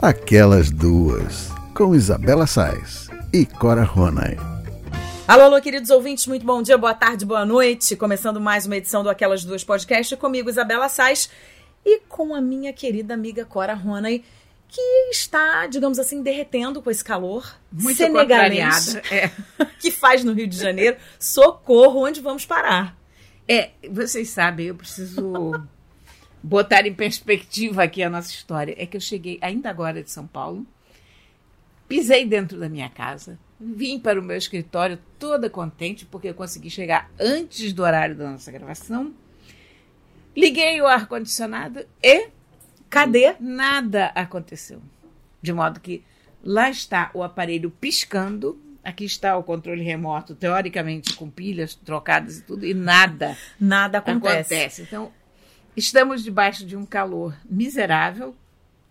Aquelas Duas, com Isabela Sais e Cora Ronay. Alô, alô, queridos ouvintes, muito bom dia, boa tarde, boa noite. Começando mais uma edição do Aquelas Duas Podcast comigo, Isabela Sais, e com a minha querida amiga Cora Ronay, que está, digamos assim, derretendo com esse calor muito senegalês é. que faz no Rio de Janeiro. Socorro, onde vamos parar? É, vocês sabem, eu preciso botar em perspectiva aqui a nossa história. É que eu cheguei ainda agora de São Paulo, pisei dentro da minha casa, vim para o meu escritório toda contente porque eu consegui chegar antes do horário da nossa gravação. Liguei o ar-condicionado e. Cadê? Nada aconteceu. De modo que lá está o aparelho piscando. Aqui está o controle remoto, teoricamente com pilhas trocadas e tudo, e nada. Nada acontece. acontece. Então, estamos debaixo de um calor miserável,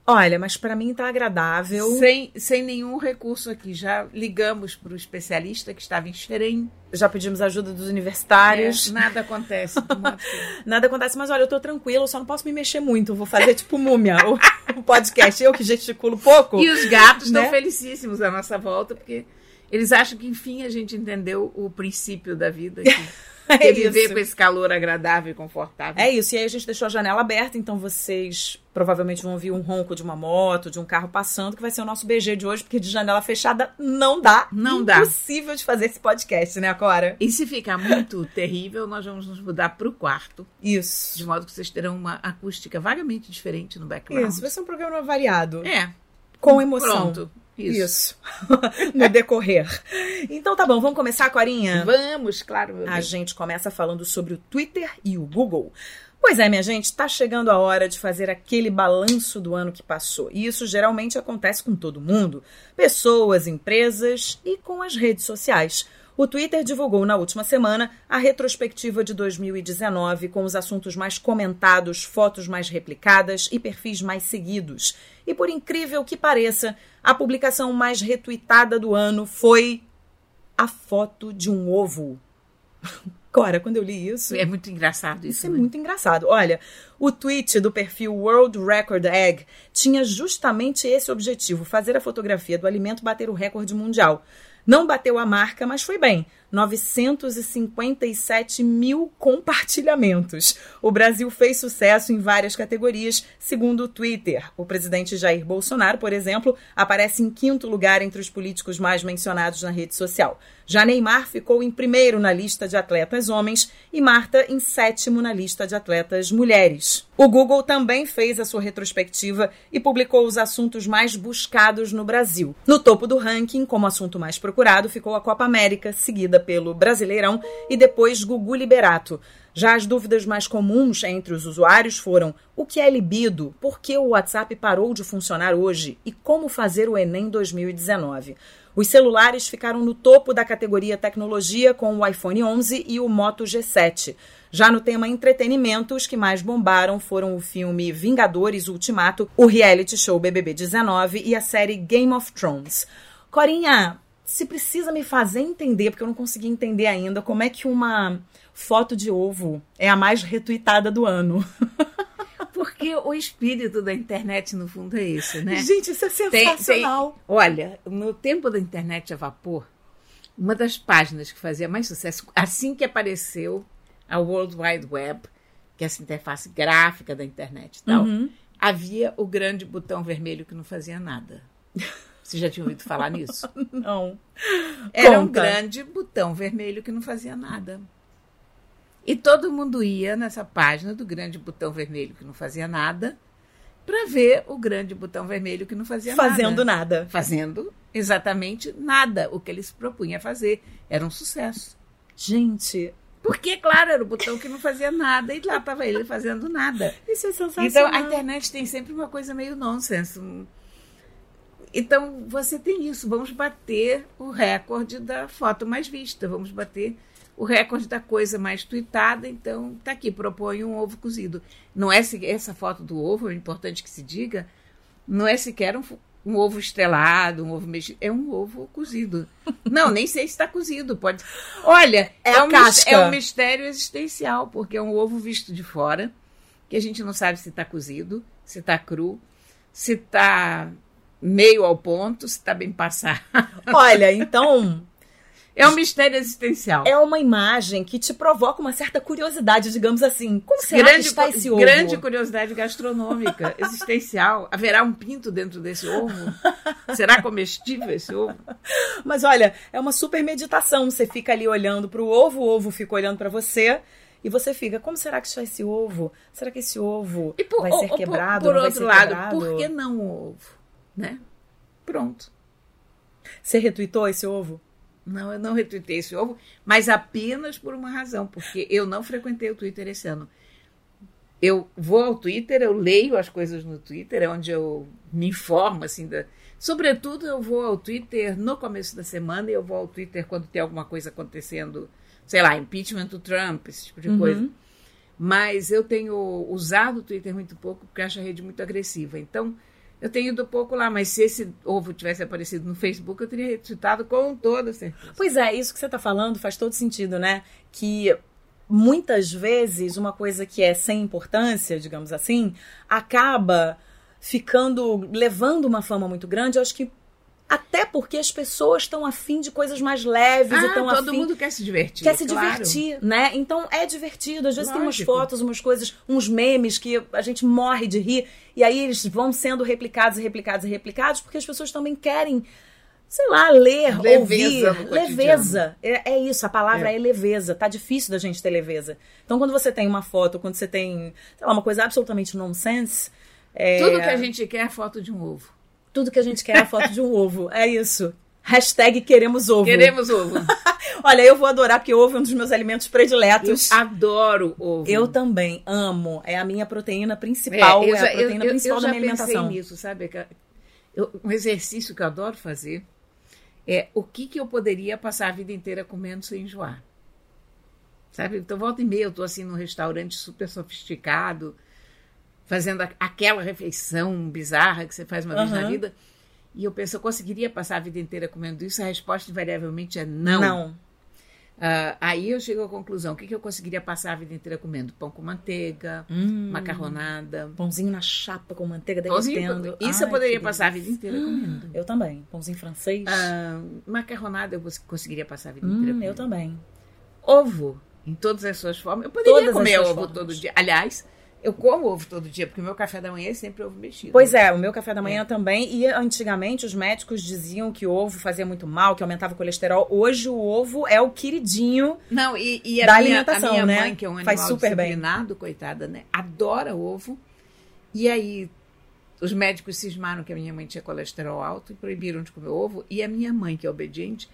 Olha, mas para mim tá agradável. Sem, sem nenhum recurso aqui. Já ligamos para o especialista que estava em Xerém. Já pedimos ajuda dos universitários. É, nada acontece. nada acontece, mas olha, eu tô tranquilo, só não posso me mexer muito. Vou fazer tipo múmia o, o podcast. Eu que gesticulo pouco. E os gatos estão né? felicíssimos à nossa volta, porque eles acham que, enfim, a gente entendeu o princípio da vida. Aqui. É viver isso. com esse calor agradável e confortável. É isso. E aí a gente deixou a janela aberta, então vocês provavelmente vão ouvir um ronco de uma moto, de um carro passando, que vai ser o nosso BG de hoje, porque de janela fechada não dá. Não dá. Impossível de fazer esse podcast, né, Cora? E se ficar muito terrível, nós vamos nos mudar para o quarto. Isso. De modo que vocês terão uma acústica vagamente diferente no background. Isso, vai ser um programa variado. É. Com emoção. Pronto. Isso. Isso. no decorrer. Então tá bom, vamos começar, Corinha? Vamos, claro. a gente começa falando sobre o Twitter e o Google. Pois é, minha gente, está chegando a hora de fazer aquele balanço do ano que passou. E isso geralmente acontece com todo mundo: pessoas, empresas e com as redes sociais. O Twitter divulgou na última semana a retrospectiva de 2019 com os assuntos mais comentados, fotos mais replicadas e perfis mais seguidos. E por incrível que pareça, a publicação mais retweetada do ano foi a foto de um ovo. Cora, quando eu li isso. É muito engraçado isso. Isso é né? muito engraçado. Olha, o tweet do perfil World Record Egg tinha justamente esse objetivo: fazer a fotografia do alimento bater o recorde mundial. Não bateu a marca, mas foi bem. 957 mil compartilhamentos. O Brasil fez sucesso em várias categorias, segundo o Twitter. O presidente Jair Bolsonaro, por exemplo, aparece em quinto lugar entre os políticos mais mencionados na rede social. Já Neymar ficou em primeiro na lista de atletas homens e Marta em sétimo na lista de atletas mulheres. O Google também fez a sua retrospectiva e publicou os assuntos mais buscados no Brasil. No topo do ranking, como assunto mais procurado, ficou a Copa América, seguida pelo Brasileirão e depois Gugu Liberato. Já as dúvidas mais comuns entre os usuários foram: o que é libido? Por que o WhatsApp parou de funcionar hoje? E como fazer o Enem 2019? Os celulares ficaram no topo da categoria tecnologia com o iPhone 11 e o Moto G7. Já no tema entretenimento, os que mais bombaram foram o filme Vingadores Ultimato, o reality show BBB 19 e a série Game of Thrones. Corinha, se precisa me fazer entender, porque eu não consegui entender ainda, como é que uma foto de ovo é a mais retuitada do ano. Porque o espírito da internet, no fundo, é esse, né? Gente, isso é sensacional. Tem, tem, olha, no tempo da internet a vapor, uma das páginas que fazia mais sucesso, assim que apareceu a World Wide Web, que é essa interface gráfica da internet e tal, uhum. havia o grande botão vermelho que não fazia nada. Você já tinha ouvido falar nisso? Não. Era Conta. um grande botão vermelho que não fazia nada. E todo mundo ia nessa página do grande botão vermelho que não fazia nada para ver o grande botão vermelho que não fazia Fazendo nada. nada. Fazendo exatamente nada. O que ele se propunha a fazer era um sucesso. Gente, porque, claro, era o botão que não fazia nada e lá estava ele fazendo nada. Isso é sensacional. Então, a internet tem sempre uma coisa meio nonsense. Então, você tem isso. Vamos bater o recorde da foto mais vista. Vamos bater o recorde da coisa mais tweetada. Então, tá aqui, propõe um ovo cozido. Não é essa foto do ovo, é importante que se diga, não é sequer um, um ovo estrelado, um ovo mexido. É um ovo cozido. Não, nem sei se está cozido. Pode. Olha, é, é, um, é um mistério existencial, porque é um ovo visto de fora, que a gente não sabe se está cozido, se está cru, se está meio ao ponto, se está bem passado. Olha, então é um mistério existencial. É uma imagem que te provoca uma certa curiosidade, digamos assim. Como será grande, que está esse ovo? Grande curiosidade gastronômica, existencial. Haverá um pinto dentro desse ovo? será comestível esse ovo? Mas olha, é uma super meditação. Você fica ali olhando para o ovo, o ovo fica olhando para você. E você fica, como será que está esse ovo? Será que esse ovo por, vai ser quebrado? Por, por outro lado, quebrado? por que não o ovo? Né? Pronto. Você retuitou esse ovo? Não, eu não retuitei esse ovo, mas apenas por uma razão, porque eu não frequentei o Twitter esse ano. Eu vou ao Twitter, eu leio as coisas no Twitter, é onde eu me informo, assim, da... sobretudo eu vou ao Twitter no começo da semana e eu vou ao Twitter quando tem alguma coisa acontecendo, sei lá, impeachment do Trump, esse tipo de Uhum. coisa. Mas eu tenho usado o Twitter muito pouco porque acho a rede muito agressiva. Então, eu tenho ido pouco lá, mas se esse ovo tivesse aparecido no Facebook, eu teria retweetado com toda certeza. Pois é, isso que você está falando faz todo sentido, né? Que muitas vezes uma coisa que é sem importância, digamos assim, acaba ficando levando uma fama muito grande. Acho que até porque as pessoas estão afim de coisas mais leves Ah, e estão todo afim mundo quer se divertir. quer se claro. divertir, né? Então é divertido. Às vezes tem umas Lógico. fotos, umas coisas, uns memes que a gente morre de rir e aí eles vão sendo replicados e replicados e replicados porque as pessoas também querem, sei lá, ler, Leveza ouvir, leveza. É, é isso, a palavra é. É. leveza. Tá difícil da gente ter leveza. Então quando você tem uma foto, quando você tem, sei lá, uma coisa absolutamente nonsense, é, Tudo que a gente quer é foto de um ovo. Tudo que a gente quer é a foto de um ovo. É isso. Hashtag queremos ovo. Queremos ovo. Olha, eu vou adorar, porque ovo é um dos meus alimentos Eu prediletos. adoro ovo. Eu também amo. É a minha proteína principal. É, eu a já- proteína eu- eu- principal eu da já minha alimentação. pensei nisso, sabe? Eu- um exercício que eu adoro fazer é o que, que eu poderia passar a vida inteira comendo sem enjoar. Sabe? Então, volta e meia, eu estou assim num restaurante super sofisticado, fazendo aquela refeição bizarra que você faz uma vez na vida. E eu penso, eu conseguiria passar a vida inteira comendo isso? A resposta invariavelmente é não. Não. Ah, aí eu chego à conclusão: o que, que eu conseguiria passar a vida inteira comendo? Pão com manteiga, Hum. macarronada. Pãozinho na chapa com manteiga derretendo. Isso Ai, eu poderia passar a vida inteira comendo. Eu também. Pãozinho francês. Ah, macarronada eu cons- conseguiria passar a vida inteira hum, comendo. eu também. Ovo, em todas as suas formas. Eu poderia Todas as comer ovo formas. todo dia. Aliás, eu como ovo todo dia, porque o meu café da manhã é sempre ovo mexido. Pois é, o meu café da manhã também. E antigamente os médicos diziam que o ovo fazia muito mal, que aumentava o colesterol. Hoje o ovo é o queridinho. Não, e, e a, Da minha, alimentação, a minha né? mãe, que é um Faz animal super bem. coitada, né? Adora ovo. E aí, os médicos cismaram que a minha mãe tinha colesterol alto e proibiram de comer ovo. E a minha mãe, que é obediente,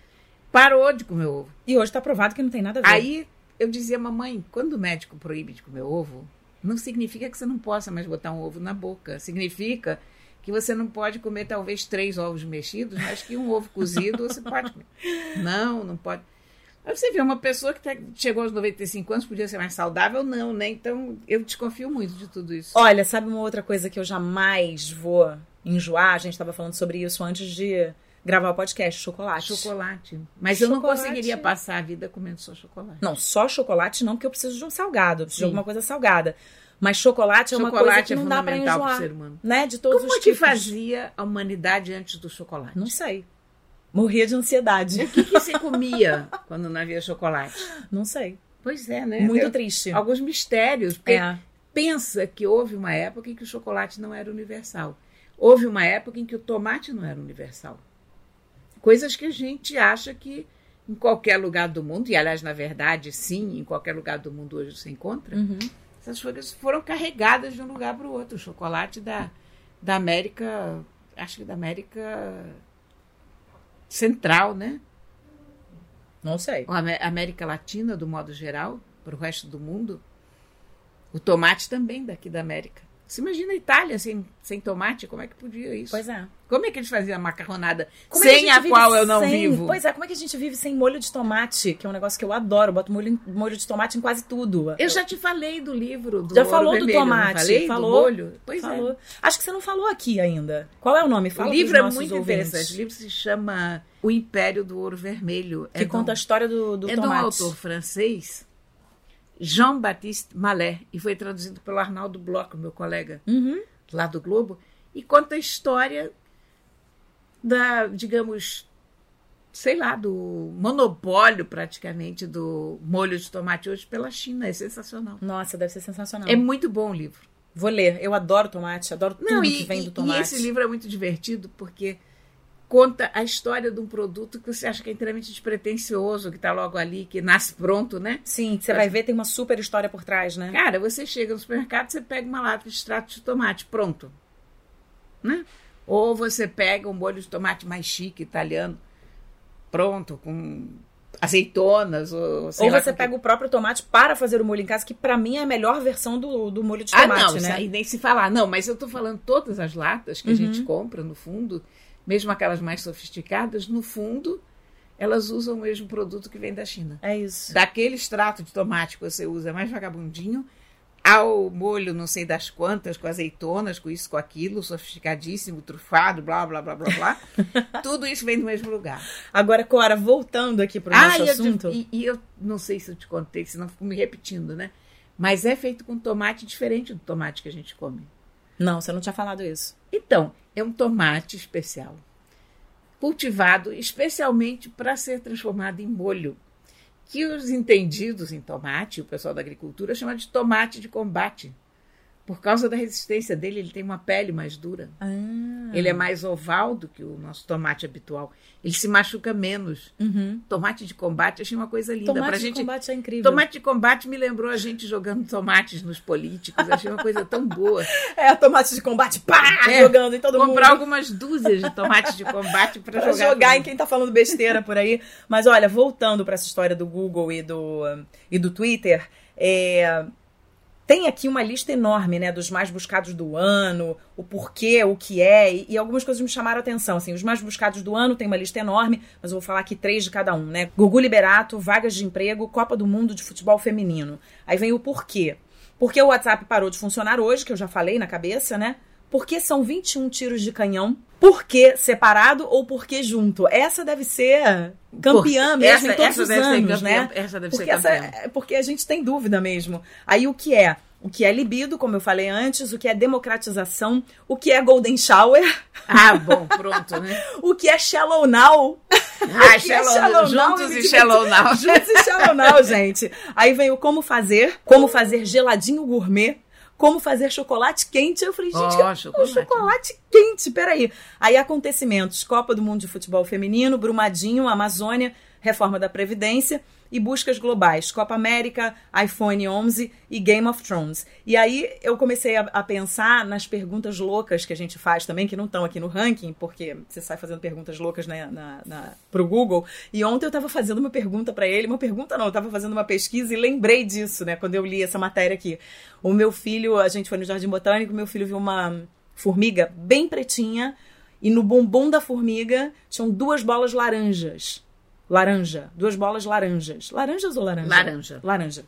parou de comer ovo. E hoje tá provado que não tem nada a ver. Aí eu dizia, mamãe, quando o médico proíbe de comer ovo, não significa que você não possa mais botar um ovo na boca. Significa que você não pode comer talvez três ovos mexidos, mas que um ovo cozido você pode comer. Não, não pode. Aí você vê uma pessoa que tá- chegou aos 95 anos, podia ser mais saudável? Não, né? Então eu desconfio muito de tudo isso. Olha, sabe uma outra coisa que eu jamais vou enjoar? A gente estava falando sobre isso antes de gravar o podcast, chocolate. Chocolate. Mas eu não Chocolate. conseguiria passar a vida comendo só chocolate. Não, só chocolate não, porque eu preciso de um salgado, eu preciso de Sim. alguma coisa salgada. Mas chocolate é uma coisa Chocolate que é não dá pro enjoar, ser humano. né? De todos Como os é que tipos. fazia a humanidade antes do chocolate? Não sei. Morria de ansiedade. O que, que você comia quando não havia chocolate? Não sei. Pois é, né? Muito Eu- triste. Alguns mistérios. Porque É. pensa que houve uma época em que o chocolate não era universal. Houve uma época em que o tomate não era universal. Coisas que a gente acha que em qualquer lugar do mundo, e aliás, na verdade, sim, em qualquer lugar do mundo hoje se encontra, Uhum. essas coisas foram carregadas de um lugar para o outro. O chocolate da, da América, acho que da América Central, né? Não sei. a Amé- América Latina, do modo geral, para o resto do mundo. O tomate também daqui da América. Você imagina a Itália sem, sem tomate? Como é que podia isso? Pois é. Como é que eles faziam a macarronada Como é sem a, vive qual eu não sem- vivo? Pois é, como é que a gente vive sem molho de tomate? Que é um negócio que eu adoro. Eu boto molho, molho de tomate em quase tudo. Eu já te falei do livro do Já falou do Vermelho, não tomate, falei? falou. Do molho? Pois falou. é. Acho que você não falou aqui ainda. Qual é o nome? Fala o livro é muito ouvintes. interessante. O livro se chama O Império do Ouro Vermelho. Que é conta a história do, do é de um tomate. autor francês, Jean-Baptiste Mallet, e foi traduzido pelo Arnaldo Bloch, meu colega Uhum. lá do Globo, e conta a história da, digamos, sei lá, do monopólio praticamente do molho de tomate hoje pela China. É sensacional. Nossa, deve ser sensacional. É muito bom o livro. Vou ler. Eu adoro tomate, adoro tudo Não, que e, vem do tomate. e esse livro é muito divertido porque conta a história de um produto que você acha que é inteiramente despretensioso, que está logo ali, que nasce pronto, né? Sim, você vai ver, tem uma super história por trás, né? Cara, você chega no supermercado, você pega uma lata de extrato de tomate, pronto. Né? Ou você pega um molho de tomate mais chique, italiano, pronto, com azeitonas, ou Ou você pega o próprio tomate para fazer o molho em casa, que pra mim é a melhor versão do, do molho de Ah, tomate, não, né? isso nem se falar. Não, mas eu tô falando todas as latas que a gente compra, no fundo, mesmo aquelas mais sofisticadas, no fundo, elas usam o mesmo produto que vem da China. É isso. Daquele extrato de tomate que você usa mais vagabundinho, ao molho não sei das quantas, com azeitonas, com isso, com aquilo, sofisticadíssimo, trufado, blá, blá, blá, blá, blá. Tudo isso vem do mesmo lugar. Agora, Cora, voltando aqui pro Ah, nosso e eu, assunto. e, e eu não sei se eu te contei, senão fico me repetindo, né? Mas é feito com tomate diferente do tomate que a gente come. Não, você não tinha falado isso. Então, é um tomate especial, cultivado especialmente para ser transformado em molho, que os entendidos em tomate, o pessoal da agricultura, chama de tomate de combate. Por causa da resistência dele, ele tem uma pele mais dura. Ah. Ele é mais oval do que o nosso tomate habitual. Ele se machuca menos. Uhum. Tomate de combate, achei uma coisa linda. Tomate pra de gente... combate é incrível. Tomate de combate me lembrou a gente jogando tomates nos políticos. Achei uma coisa tão boa. É, tomate de combate, pá, É, jogando em todo comprar mundo. algumas dúzias de tomates de combate para Pra jogar, jogar, em quem tá falando besteira por aí. Mas olha, voltando pra essa história do Google e do, e do Twitter, é, tem aqui uma lista enorme, né, dos mais buscados do ano, o porquê, o que é, e, e algumas coisas me chamaram a atenção. Assim, os mais buscados do ano tem uma lista enorme, mas eu vou falar aqui três de cada um, né? Gugu Liberato, vagas de emprego, Copa do Mundo de futebol feminino. Aí vem o porquê. Porque o WhatsApp parou de funcionar hoje, que eu já falei na cabeça, né? Porque são 21 tiros de canhão. Por que separado ou por que junto? Essa deve ser campeã Por- mesmo essa- em todos os ser anos, campeã, né? essa deve ser porque essa- campeã. é porque a gente tem dúvida mesmo. Aí o que é? O que é libido, como eu falei antes, o que é democratização, o que é golden shower, Ah, bom, pronto, né? o que é shallow now. Ah, que é shallow, shallow now juntos e e shallow now. Juntos e shallow now, gente. Aí vem o como fazer, como fazer geladinho gourmet, como fazer chocolate quente. Eu falei, gente, Ó, que- o chocolate. chocolate quente, peraí. Aí acontecimentos, Copa do Mundo de Futebol Feminino, Brumadinho, Amazônia, reforma da Previdência e buscas globais, Copa América, iPhone 11 e Game of Thrones. E aí eu comecei a, a pensar nas perguntas loucas que a gente faz também, que não estão aqui no ranking, porque você sai fazendo perguntas loucas na, na, na, pro Google. E ontem eu estava fazendo uma pergunta para ele, uma pergunta não, eu estava fazendo uma pesquisa e lembrei disso, né, quando eu li essa matéria aqui. O meu filho, a gente foi no Jardim Botânico, meu filho viu uma formiga bem pretinha e no bumbum da formiga tinham duas bolas laranjas. Laranja, duas bolas laranjas. Laranjas ou laranja? Laranja. Laranja.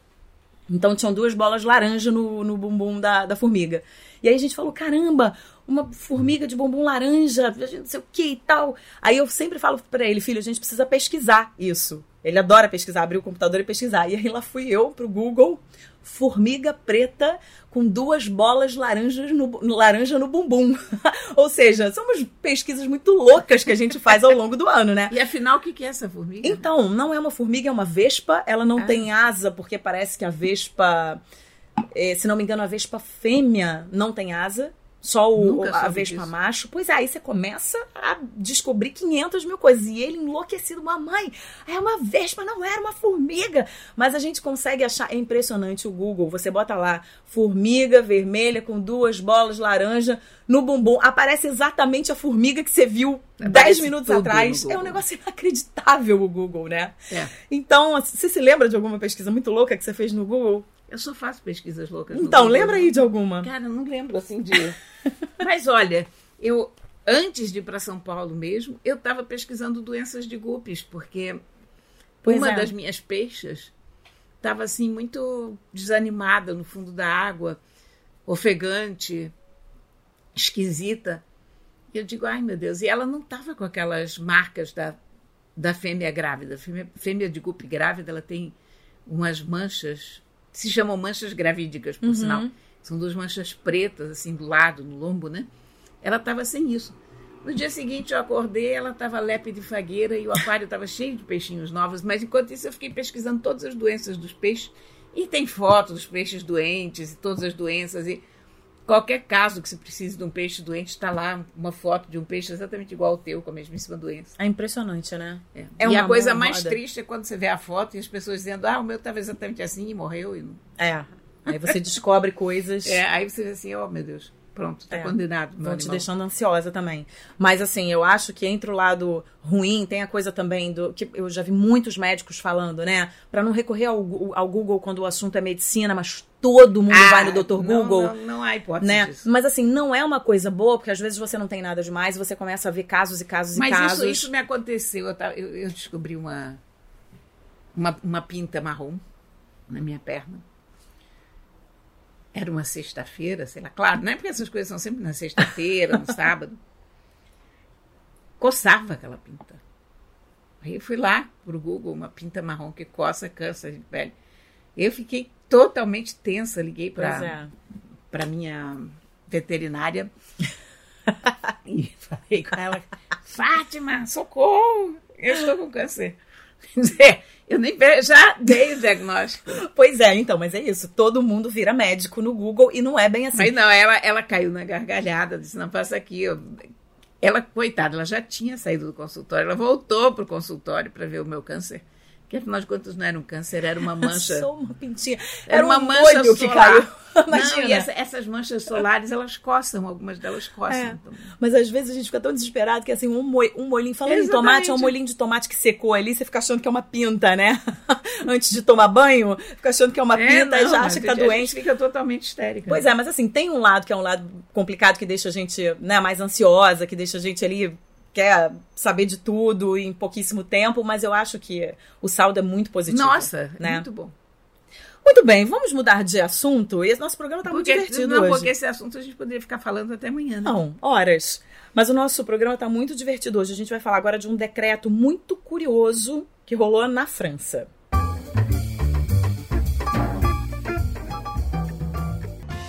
Então tinham duas bolas laranja no, no bumbum da, da formiga. E aí a gente falou: caramba, uma formiga de bumbum laranja, não sei o que e tal. Aí eu sempre falo pra ele: filho, a gente precisa pesquisar isso. Ele adora pesquisar, abrir o computador e pesquisar. E aí lá fui eu pro Google: formiga preta com duas bolas laranjas no, laranja no bumbum. Ou seja, são umas pesquisas muito loucas que a gente faz ao longo do ano, né? E afinal, o que é essa formiga? Então, não é uma formiga, é uma vespa. Ela não Ah. tem asa, porque parece que a vespa. eh, se não me engano, a vespa fêmea não tem asa. Só o, a vespa disso. macho. Pois é, aí você começa a descobrir 500 mil coisas. E ele enlouquecido, mamãe, é uma vespa, não era uma formiga. Mas a gente consegue achar, é impressionante o Google. Você bota lá, formiga vermelha com duas bolas laranja no bumbum. Aparece exatamente a formiga que você viu 10 Aparece minutos atrás. É um negócio inacreditável o Google, né? É. Então, você se lembra de alguma pesquisa muito louca que você fez no Google? Eu só faço pesquisas loucas. Então, lembra aí de alguma? Cara, eu não lembro assim de. Mas olha, eu antes de ir para São Paulo mesmo, eu estava pesquisando doenças de guppies, porque Pois uma é. das minhas peixes estava assim muito desanimada no fundo da água, ofegante, esquisita. E eu digo, ai meu Deus, e ela não estava com aquelas marcas da, da fêmea grávida. Fêmea, fêmea de guppy grávida, ela tem umas manchas, se chamam manchas gravídicas, por sinal. São duas manchas pretas, assim, do lado, no lombo, né? Ela estava sem isso. No dia seguinte eu acordei, ela estava lépe de fagueira e o aquário estava cheio de peixinhos novos, mas enquanto isso eu fiquei pesquisando todas as doenças dos peixes e tem fotos dos peixes doentes e todas as doenças e qualquer caso que se precise de um peixe doente está lá uma foto de um peixe exatamente igual ao teu com a mesmíssima doença. É impressionante, né? É. É e a coisa mais triste é quando você vê a foto e as pessoas dizendo, ah, o meu estava exatamente assim e morreu. E não... É. Aí você descobre coisas. É, aí você vê assim, oh meu Deus. Pronto, tá é, condenado. Vão te deixando ansiosa também. Mas assim, eu acho que entre o lado ruim, tem a coisa também do. que eu já vi muitos médicos falando, né? Para não recorrer ao, ao Google quando o assunto é medicina, mas todo mundo ah, vai no Dr. Google. Não, não, não há hipótese né? disso. Mas assim, não é uma coisa boa, porque às vezes você não tem nada demais e você começa a ver casos e casos mas e casos. Mas isso, isso me aconteceu. Eu, eu, eu descobri uma, uma, uma pinta marrom na minha perna era uma sexta-feira, sei lá, claro, não é porque essas coisas são sempre na sexta-feira, no sábado. Coçava aquela pinta. Aí eu fui lá pro Google, uma pinta marrom que coça, cansa de pele. Eu fiquei totalmente tensa, liguei para é. para minha veterinária e falei com ela: Fátima, socorro, eu estou com câncer. Eu nem já dei o diagnóstico. Pois é, então, mas é isso. Todo mundo vira médico no Google e não é bem assim. Mas não, ela, ela caiu na gargalhada, disse: não passa aqui. Eu... Ela, coitada, ela já tinha saído do consultório, ela voltou para o consultório para ver o meu câncer que afinal de contas não era um câncer, era uma mancha. Só uma pintinha. Era, era uma um mancha solar. que caiu. Não, e essa, essas manchas solares, elas coçam, algumas delas coçam. É. Mas às vezes a gente fica tão desesperado que assim, um, mo um molhinho, falando Exatamente. em tomate, é um molhinho de tomate que secou ali, você fica achando que é uma pinta, né? Antes de tomar banho, fica achando que é uma é, pinta não, e já acha que tá doente. A gente fica totalmente histérica. Pois é, mas assim, tem um lado que é um lado complicado que deixa a gente né, mais ansiosa, que deixa a gente ali quer saber de tudo em pouquíssimo tempo, mas eu acho que o saldo é muito positivo. Nossa, né? muito bom. Muito bem, vamos mudar de assunto. Esse nosso programa está muito divertido não, hoje. Porque esse assunto a gente poderia ficar falando até amanhã. Né? Não, horas. Mas o nosso programa está muito divertido hoje. A gente vai falar agora de um decreto muito curioso que rolou na França.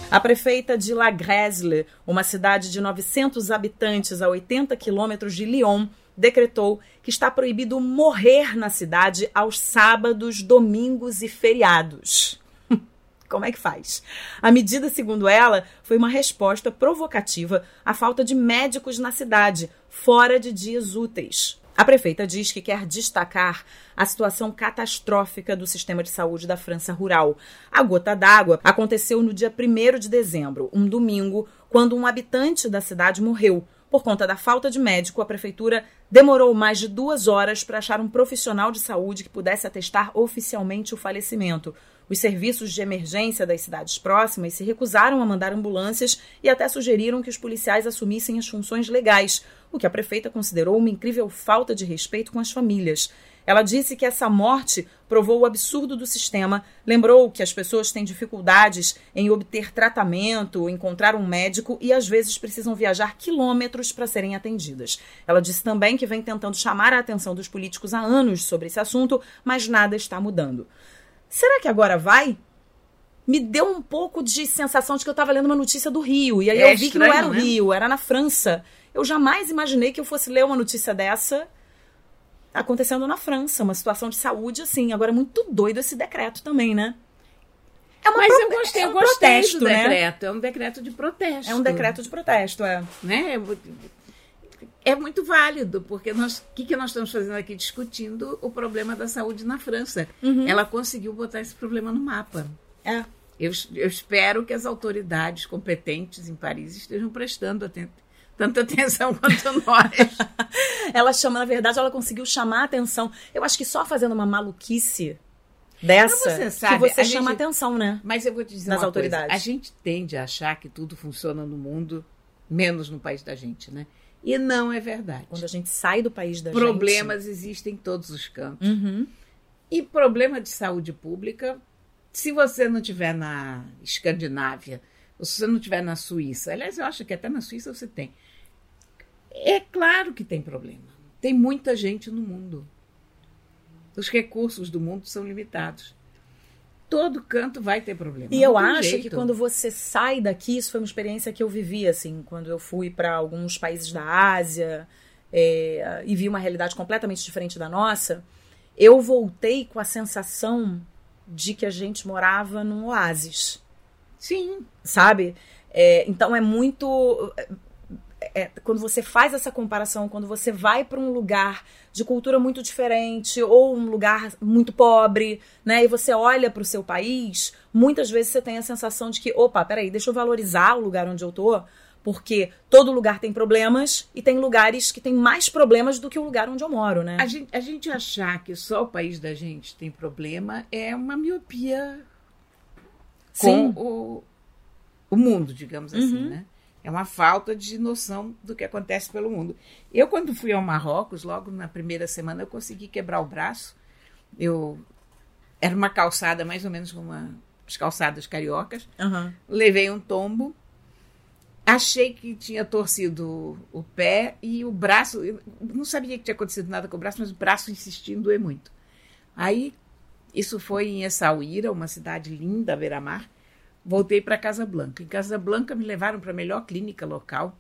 A prefeita de La Gresle, uma cidade de 900 habitantes a 80 quilômetros de Lyon, decretou que está proibido morrer na cidade aos sábados, domingos e feriados. Como é que faz? A medida, segundo ela, foi uma resposta provocativa à falta de médicos na cidade, fora de dias úteis. A prefeita diz que quer destacar a situação catastrófica do sistema de saúde da França rural. A gota d'água aconteceu no dia 1 de dezembro, um domingo, quando um habitante da cidade morreu. Por conta da falta de médico, a prefeitura demorou mais de duas horas para achar um profissional de saúde que pudesse atestar oficialmente o falecimento. Os serviços de emergência das cidades próximas se recusaram a mandar ambulâncias e até sugeriram que os policiais assumissem as funções legais, o que a prefeita considerou uma incrível falta de respeito com as famílias. Ela disse que essa morte provou o absurdo do sistema, lembrou que as pessoas têm dificuldades em obter tratamento, encontrar um médico e às vezes precisam viajar quilômetros para serem atendidas. Ela disse também que vem tentando chamar a atenção dos políticos há anos sobre esse assunto, mas nada está mudando. Será que agora vai? Me deu um pouco de sensação de que eu estava lendo uma notícia do Rio. E aí é eu vi estranho, que não era o né? Rio, era na França. Eu jamais imaginei que eu fosse ler uma notícia dessa acontecendo na França, uma situação de saúde assim. Agora é muito doido esse decreto também, né? É uma Mas pro... eu gostei, é um eu gostei protesto, do né? decreto. É um decreto de protesto. É um decreto de protesto, é. Né? é muito válido, porque nós, o que, que nós estamos fazendo aqui? Discutindo o problema da saúde na França. Uhum. Ela conseguiu botar esse problema no mapa. É. Eu, eu espero que as autoridades competentes em Paris estejam prestando atenção tanta atenção quanto nós. ela chama, na verdade, ela conseguiu chamar a atenção. Eu acho que só fazendo uma maluquice dessa você sabe, que você chama gente, atenção, né? Mas eu vou te dizer nas uma autoridades. Coisa. A gente tende a achar que tudo funciona no mundo, menos no país da gente, né? E não é verdade. Quando a gente sai do país da Problemas gente... existem em todos os cantos. Uhum. E problema de saúde pública, se você não tiver na Escandinávia, ou se você não tiver na Suíça, aliás, eu acho que até na Suíça você tem. É claro que tem problema. Tem muita gente no mundo. Os recursos do mundo são limitados. todo canto vai ter problema. E eu acho jeito. que quando você sai daqui, isso foi uma experiência que eu vivi, assim, quando eu fui para alguns países da Ásia é, e vi uma realidade completamente diferente da nossa, eu voltei com a sensação de que a gente morava num oásis. Sim. Sabe? É, então é muito. É, quando você faz essa comparação, quando você vai para um lugar de cultura muito diferente ou um lugar muito pobre, né, e você olha para o seu país, muitas vezes você tem a sensação de que, opa, peraí, deixa eu valorizar o lugar onde eu tô, porque todo lugar tem problemas e tem lugares que tem mais problemas do que o lugar onde eu moro, né? A gente, a gente achar que só o país da gente tem problema é uma miopia Sim. com o, o mundo, digamos assim, uhum. né? É uma falta de noção do que acontece pelo mundo. Eu, quando fui ao Marrocos, logo na primeira semana, eu consegui quebrar o braço. Eu era uma calçada mais ou menos como uma, as calçadas cariocas. Uhum. Levei um tombo Achei que tinha torcido o pé e o braço. Não sabia que tinha acontecido nada com o braço, mas o braço insistindo doer muito. Aí, isso foi em Essaouira, uma cidade linda, beira-mar. Voltei para Casa Blanca. Em Casa Blanca me levaram para a melhor clínica local.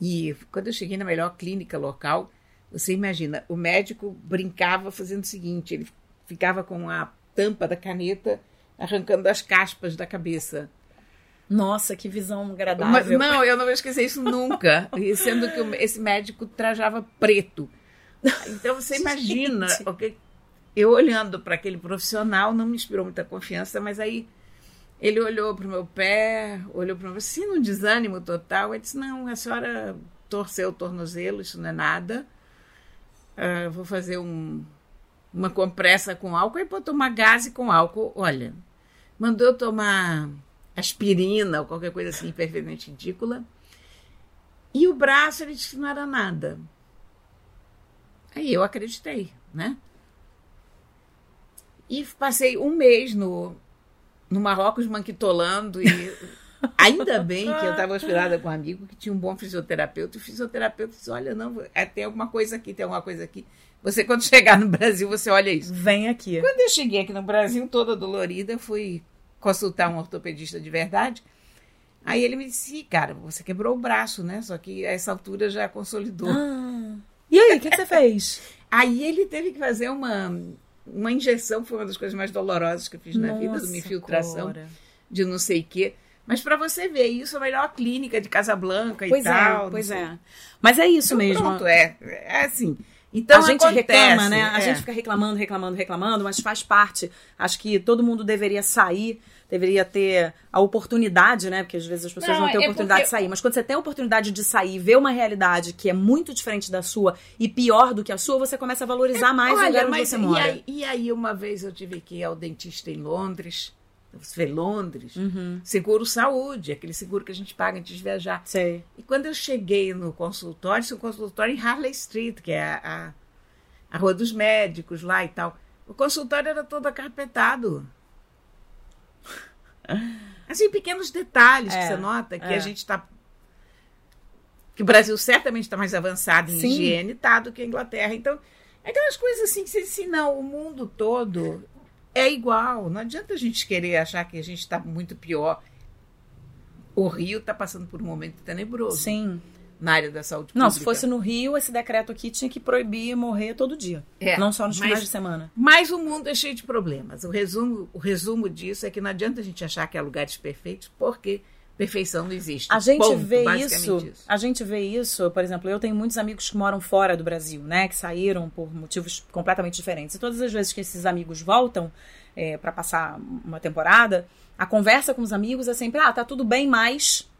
E quando eu cheguei na melhor clínica local, você imagina, o médico brincava fazendo o seguinte: ele ficava com a tampa da caneta arrancando as caspas da cabeça nossa, que visão agradável. Mas, não, eu não vou esquecer isso nunca. Sendo que esse médico trajava preto. Então você imagina, okay, eu olhando para aquele profissional não me inspirou muita confiança, mas aí ele olhou para o meu pé, olhou para o meu assim, num desânimo total. Ele disse: Não, a senhora torceu o tornozelo, isso não é nada. Uh, vou fazer um, uma compressa com álcool e vou tomar gás com álcool. Olha, mandou eu tomar aspirina ou qualquer coisa assim perfeitamente ridícula. E o braço ele disse que não era nada. Aí eu acreditei, né? E passei um mês no, no Marrocos manquitolando e ainda bem que eu estava hospedada com um amigo que tinha um bom fisioterapeuta. E o fisioterapeuta disse, olha, não, é, tem alguma coisa aqui, tem alguma coisa aqui. Você, quando chegar no Brasil, você olha isso. Vem aqui. Quando eu cheguei aqui no Brasil, toda dolorida, fui consultar um ortopedista de verdade. Aí ele me disse, cara, você quebrou o braço, né? Só que a essa altura já consolidou. Ah. E aí, o que, que, você fez? Aí ele teve que fazer uma, uma injeção, foi uma das coisas mais dolorosas que eu fiz na Nossa, vida, de uma infiltração cora. de não sei o quê. Mas para você ver, isso é a melhor clínica de Casablanca pois e é, tal. Pois é. Mas é isso então, mesmo. Pronto, é, é assim. Então a gente acontece, reclama, né? A é. gente fica reclamando, reclamando, reclamando, mas faz parte. Acho que todo mundo deveria sair, deveria ter a oportunidade, né? Porque às vezes as pessoas não, não têm a é oportunidade porque... de sair. Mas quando você tem a oportunidade de sair e ver uma realidade que é muito diferente da sua e pior do que a sua, você começa a valorizar mais Olha, o lugar onde você mora. E aí, e aí, uma vez eu tive que ir ao dentista em Londres. Você vê Londres, uhum. seguro saúde, aquele seguro que a gente paga antes de viajar. Sei. E quando eu cheguei no consultório, isso é um consultório em Harley Street, que é a, a, a Rua dos Médicos lá e tal. O consultório era todo acarpetado. Assim, pequenos detalhes é, que você nota que é. a gente está. Que o Brasil certamente está mais avançado em Sim. higiene tá, do que a Inglaterra. Então, é aquelas coisas assim que você diz assim, não, o mundo todo é igual. Não adianta a gente querer achar que a gente está muito pior. O Rio está passando por um momento tenebroso. Sim na área da saúde pública. Não, se fosse no Rio, esse decreto aqui tinha que proibir morrer todo dia. É, não só nos mas, finais de semana. Mas o mundo é cheio de problemas. O resumo, o resumo disso é que não adianta a gente achar que há lugares perfeitos, porque perfeição não existe. A gente Ponto, vê isso, isso, A gente vê isso, por exemplo, eu tenho muitos amigos que moram fora do Brasil, né? Que saíram por motivos completamente diferentes. E todas as vezes que esses amigos voltam é, para passar uma temporada, a conversa com os amigos é sempre, ah, tá tudo bem, mas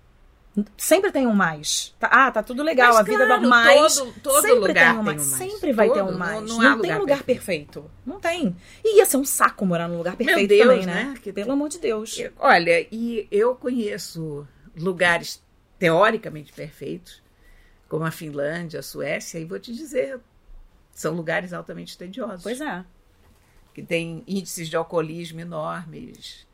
Sempre tem um mais. Tá, ah, tá tudo legal, Mas, a vida claro, dá mais. Todo, todo sempre lugar tem um mais. um mais. Sempre vai todo, ter um mais. Não, não, não tem lugar lugar perfeito. perfeito. Não tem. E ia ser um saco morar num lugar perfeito Deus, também, né? né? Pelo amor de Deus. Olha, e eu conheço lugares teoricamente perfeitos, como a Finlândia, a Suécia, e vou te dizer, são lugares altamente tediosos. Pois é. Que tem índices de alcoolismo enormes,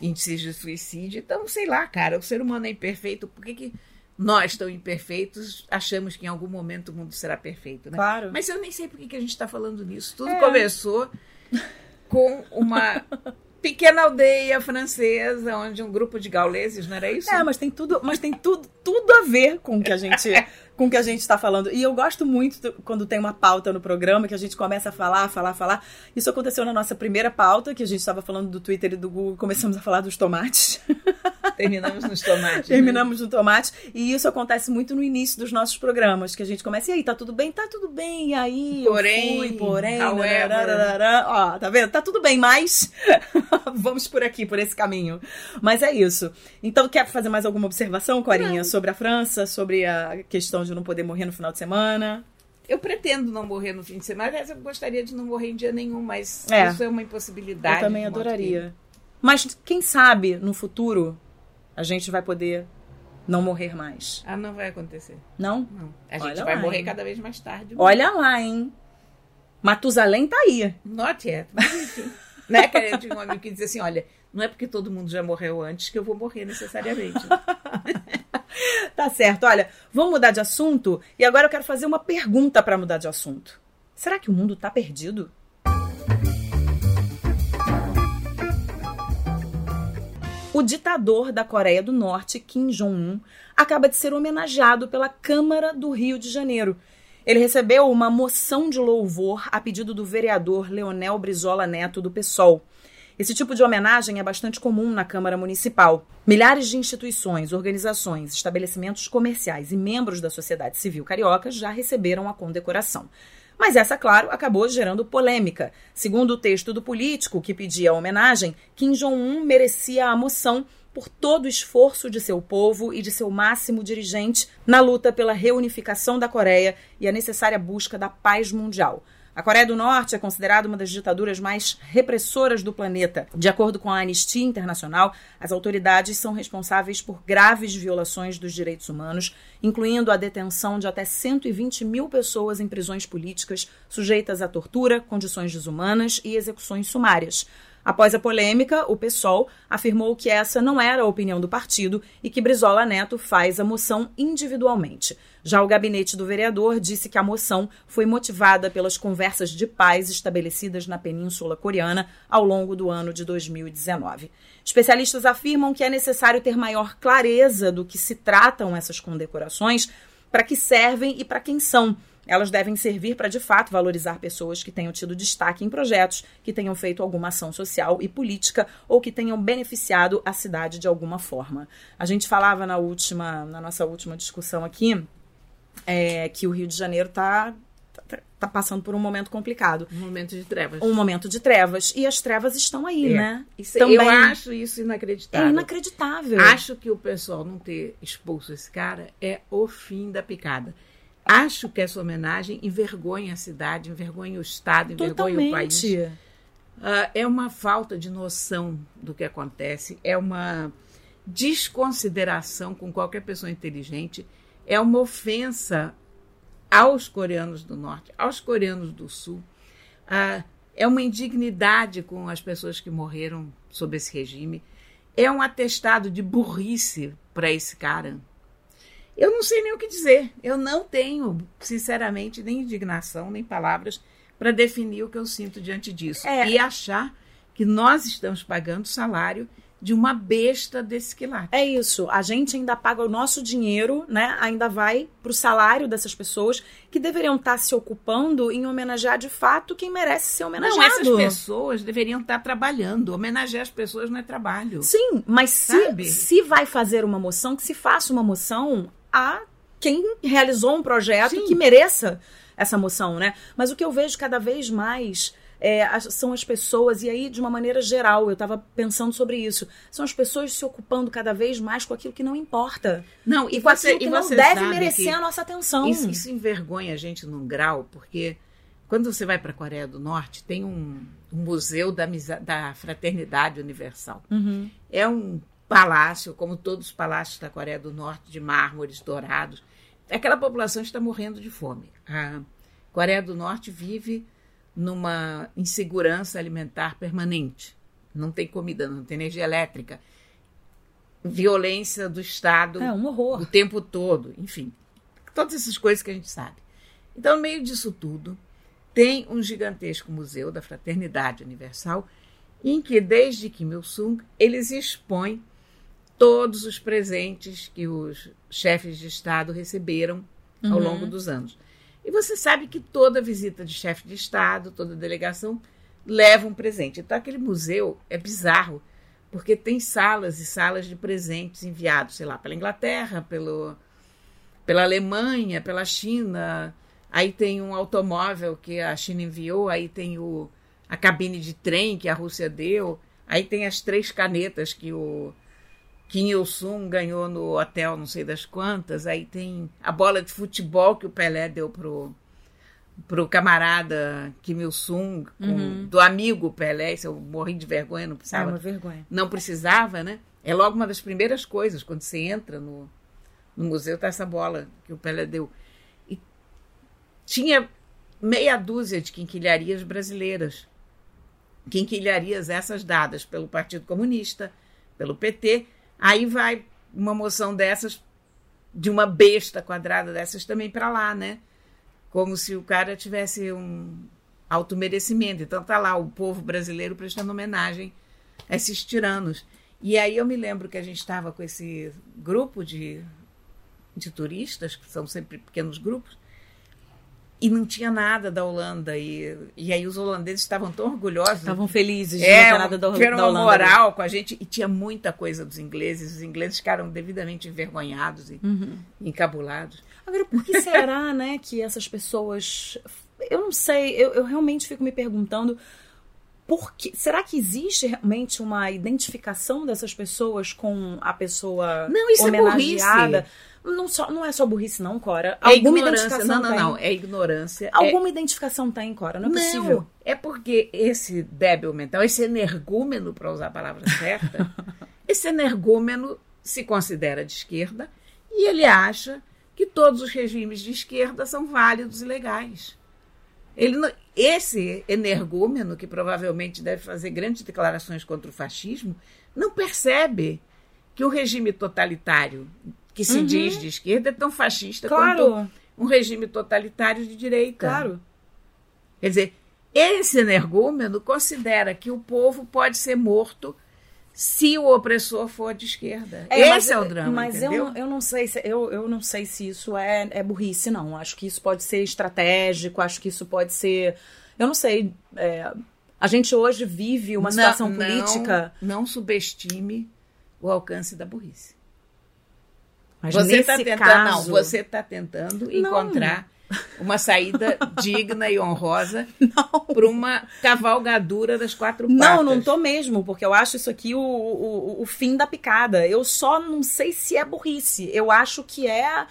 índices de suicídio. Então, sei lá, cara, o ser humano é imperfeito. Por que, que nós, tão imperfeitos, achamos que em algum momento o mundo será perfeito, né? Claro. Mas eu nem sei por que, que a gente está falando nisso. Tudo é. começou com uma pequena aldeia francesa, onde um grupo de gauleses, não era isso? É, mas tem tudo, mas tem tudo, tudo a ver com o que a gente com o que a gente está falando. E eu gosto muito quando tem uma pauta no programa que a gente começa a falar, falar, falar. Isso aconteceu na nossa primeira pauta, que a gente estava falando do Twitter e do Google, começamos a falar dos tomates. Terminamos nos tomates. Né? Terminamos né? no tomate. E isso acontece muito no início dos nossos programas, que a gente começa, e aí, tá tudo bem? Tá tudo bem, e aí? Porém, fui, porém, ó, tá vendo? Tá tudo bem, mas vamos por aqui, por esse caminho. Mas é isso. Então, quer fazer mais alguma observação, Corinha, não. sobre a França, sobre a questão de não poder morrer no final de semana? Eu pretendo não morrer no fim de semana, aliás, eu gostaria de não morrer em dia nenhum, mas é. isso é uma impossibilidade. Eu também adoraria. Mas quem sabe no futuro a gente vai poder não morrer mais. Ah, não vai acontecer. Não? Não. A gente Olha vai lá, morrer hein? cada vez mais tarde. Olha lá, hein? Matusalém tá aí. Not yet. Mas enfim. né, cara? Eu tinha um amigo que dizia assim: olha, não é porque todo mundo já morreu antes que eu vou morrer necessariamente. tá certo. Olha, vamos mudar de assunto e agora eu quero fazer uma pergunta para mudar de assunto. Será que o mundo tá perdido? O ditador da Coreia do Norte, Kim Jong-un, acaba de ser homenageado pela Câmara do Rio de Janeiro. Ele recebeu uma moção de louvor a pedido do vereador Leonel Brizola Neto, do PSOL. Esse tipo de homenagem é bastante comum na Câmara Municipal. Milhares de instituições, organizações, estabelecimentos comerciais e membros da sociedade civil carioca já receberam a condecoração. Mas essa, claro, acabou gerando polêmica. Segundo o texto do político que pedia a homenagem, Kim Jong-un merecia a moção por todo o esforço de seu povo e de seu máximo dirigente na luta pela reunificação da Coreia e a necessária busca da paz mundial. A Coreia do Norte é considerada uma das ditaduras mais repressoras do planeta. De acordo com a Anistia Internacional, as autoridades são responsáveis por graves violações dos direitos humanos, incluindo a detenção de até 120 mil pessoas em prisões políticas, sujeitas à tortura, condições desumanas e execuções sumárias. Após a polêmica, o PSOL afirmou que essa não era a opinião do partido e que Brizola Neto faz a moção individualmente. Já o gabinete do vereador disse que a moção foi motivada pelas conversas de paz estabelecidas na Península Coreana ao longo do ano de 2019. Especialistas afirmam que é necessário ter maior clareza do que se tratam essas condecorações, para que servem e para quem são elas devem servir para, de fato, valorizar pessoas que tenham tido destaque em projetos, que tenham feito alguma ação social e política ou que tenham beneficiado a cidade de alguma forma. A gente falava na última, na nossa última discussão aqui, é, que o Rio de Janeiro está tá, tá passando por um momento complicado. Um momento de trevas. Um momento de trevas. E as trevas estão aí, é. né? Isso, Também, eu acho isso inacreditável. É inacreditável. Acho que o pessoal não ter expulso esse cara é o fim da picada. Acho que essa homenagem envergonha a cidade, envergonha o Estado, envergonha Totalmente. o país. Uh, é uma falta de noção do que acontece, é uma desconsideração com qualquer pessoa inteligente, é uma ofensa aos coreanos do Norte, aos coreanos do Sul. Uh, é uma indignidade com as pessoas que morreram sob esse regime. É um atestado de burrice para esse cara, eu não sei nem o que dizer. Eu não tenho, sinceramente, nem indignação, nem palavras para definir o que eu sinto diante disso. É. E achar que nós estamos pagando o salário de uma besta desse quilate. É isso. A gente ainda paga o nosso dinheiro, né? Ainda vai para o salário dessas pessoas que deveriam estar tá se ocupando em homenagear de fato quem merece ser homenageado. Não, essas pessoas deveriam estar tá trabalhando. Homenagear as pessoas não é trabalho. Sim, mas se, se vai fazer uma moção, que se faça uma moção a quem realizou um projeto Sim. que mereça essa moção, né? Mas o que eu vejo cada vez mais é, são as pessoas, e aí de uma maneira geral, eu estava pensando sobre isso, são as pessoas se ocupando cada vez mais com aquilo que não importa. Não, e, e com você, aquilo que não deve merecer a nossa atenção. Isso, isso envergonha a gente num grau, porque quando você vai para a Coreia do Norte, tem um, um museu da, da fraternidade universal. Uhum. É um palácio, como todos os palácios da Coreia do Norte, de mármores dourados. Aquela população está morrendo de fome. A Coreia do Norte vive numa insegurança alimentar permanente. Não tem comida, não tem energia elétrica. Violência do Estado é um horror. o tempo todo. Enfim, todas essas coisas que a gente sabe. Então, no meio disso tudo, tem um gigantesco museu da Fraternidade Universal, em que, desde Kim Il-sung, eles expõem todos os presentes que os chefes de Estado receberam ao Uhum. longo dos anos. E você sabe que toda visita de chefe de Estado, toda delegação, leva um presente. Então, aquele museu é bizarro, porque tem salas e salas de presentes enviados, sei lá, pela Inglaterra, pelo, pela Alemanha, pela China. Aí tem um automóvel que a China enviou, aí tem o, a cabine de trem que a Rússia deu, aí tem as três canetas que o Kim Il-sung ganhou no hotel não sei das quantas, aí tem a bola de futebol que o Pelé deu pro, pro camarada Kim Il-sung, com- do amigo Pelé, isso eu morri de vergonha, não É precisava uma vergonha. não precisava, né? É logo uma das primeiras coisas, quando você entra no, no museu, tá essa bola que o Pelé deu. E tinha meia dúzia de quinquilharias brasileiras. Quinquilharias essas dadas pelo Partido Comunista, pelo PT. Aí vai uma moção dessas, de uma besta quadrada dessas também para lá, né? Como se o cara tivesse um alto merecimento. Então tá lá o povo brasileiro prestando homenagem a esses tiranos. E aí eu me lembro que a gente estava com esse grupo de, de turistas, que são sempre pequenos grupos, e não tinha nada da Holanda. E, e aí os holandeses estavam tão orgulhosos. Estavam felizes de É, não ter nada da, tiveram da uma Holanda. moral com a gente e tinha muita coisa dos ingleses. Os ingleses ficaram devidamente envergonhados e Uhum. encabulados. Agora, por que será, né, que essas pessoas. Eu não sei, eu, eu realmente fico me perguntando. Por que, será que existe realmente uma identificação dessas pessoas com a pessoa Não, isso é homenageada? Não, só, não é só burrice, não, Cora. É Alguma ignorância. identificação Não, não, tem. não. É ignorância. É- Alguma identificação tem, Cora. Não é possível. é porque esse débil mental, esse energúmeno, para usar a palavra certa, esse energúmeno se considera de esquerda e ele acha que todos os regimes de esquerda são válidos e legais. Ele não- esse energúmeno, que provavelmente deve fazer grandes declarações contra o fascismo, não percebe que um regime totalitário que se Uhum. diz de esquerda é tão fascista quanto Claro, um regime totalitário de direita. claro. Quer dizer, esse energúmeno considera que o povo pode ser morto se o opressor for de esquerda. É, esse mas- é o drama, Mas eu, entendeu? não- eu não sei se eu, eu não sei se isso é, é burrice, não. Acho que isso pode ser estratégico, acho que isso pode ser. Eu não sei. é, a gente hoje vive uma Não- situação não- política. Não, subestime o alcance da burrice. Mas você nesse está tentando, caso. não, você está tentando encontrar uma saída digna e honrosa para uma cavalgadura das quatro patas. Não, não tô mesmo, porque eu acho isso aqui o, o, o fim da picada. Eu só não sei se é burrice. Eu acho que é.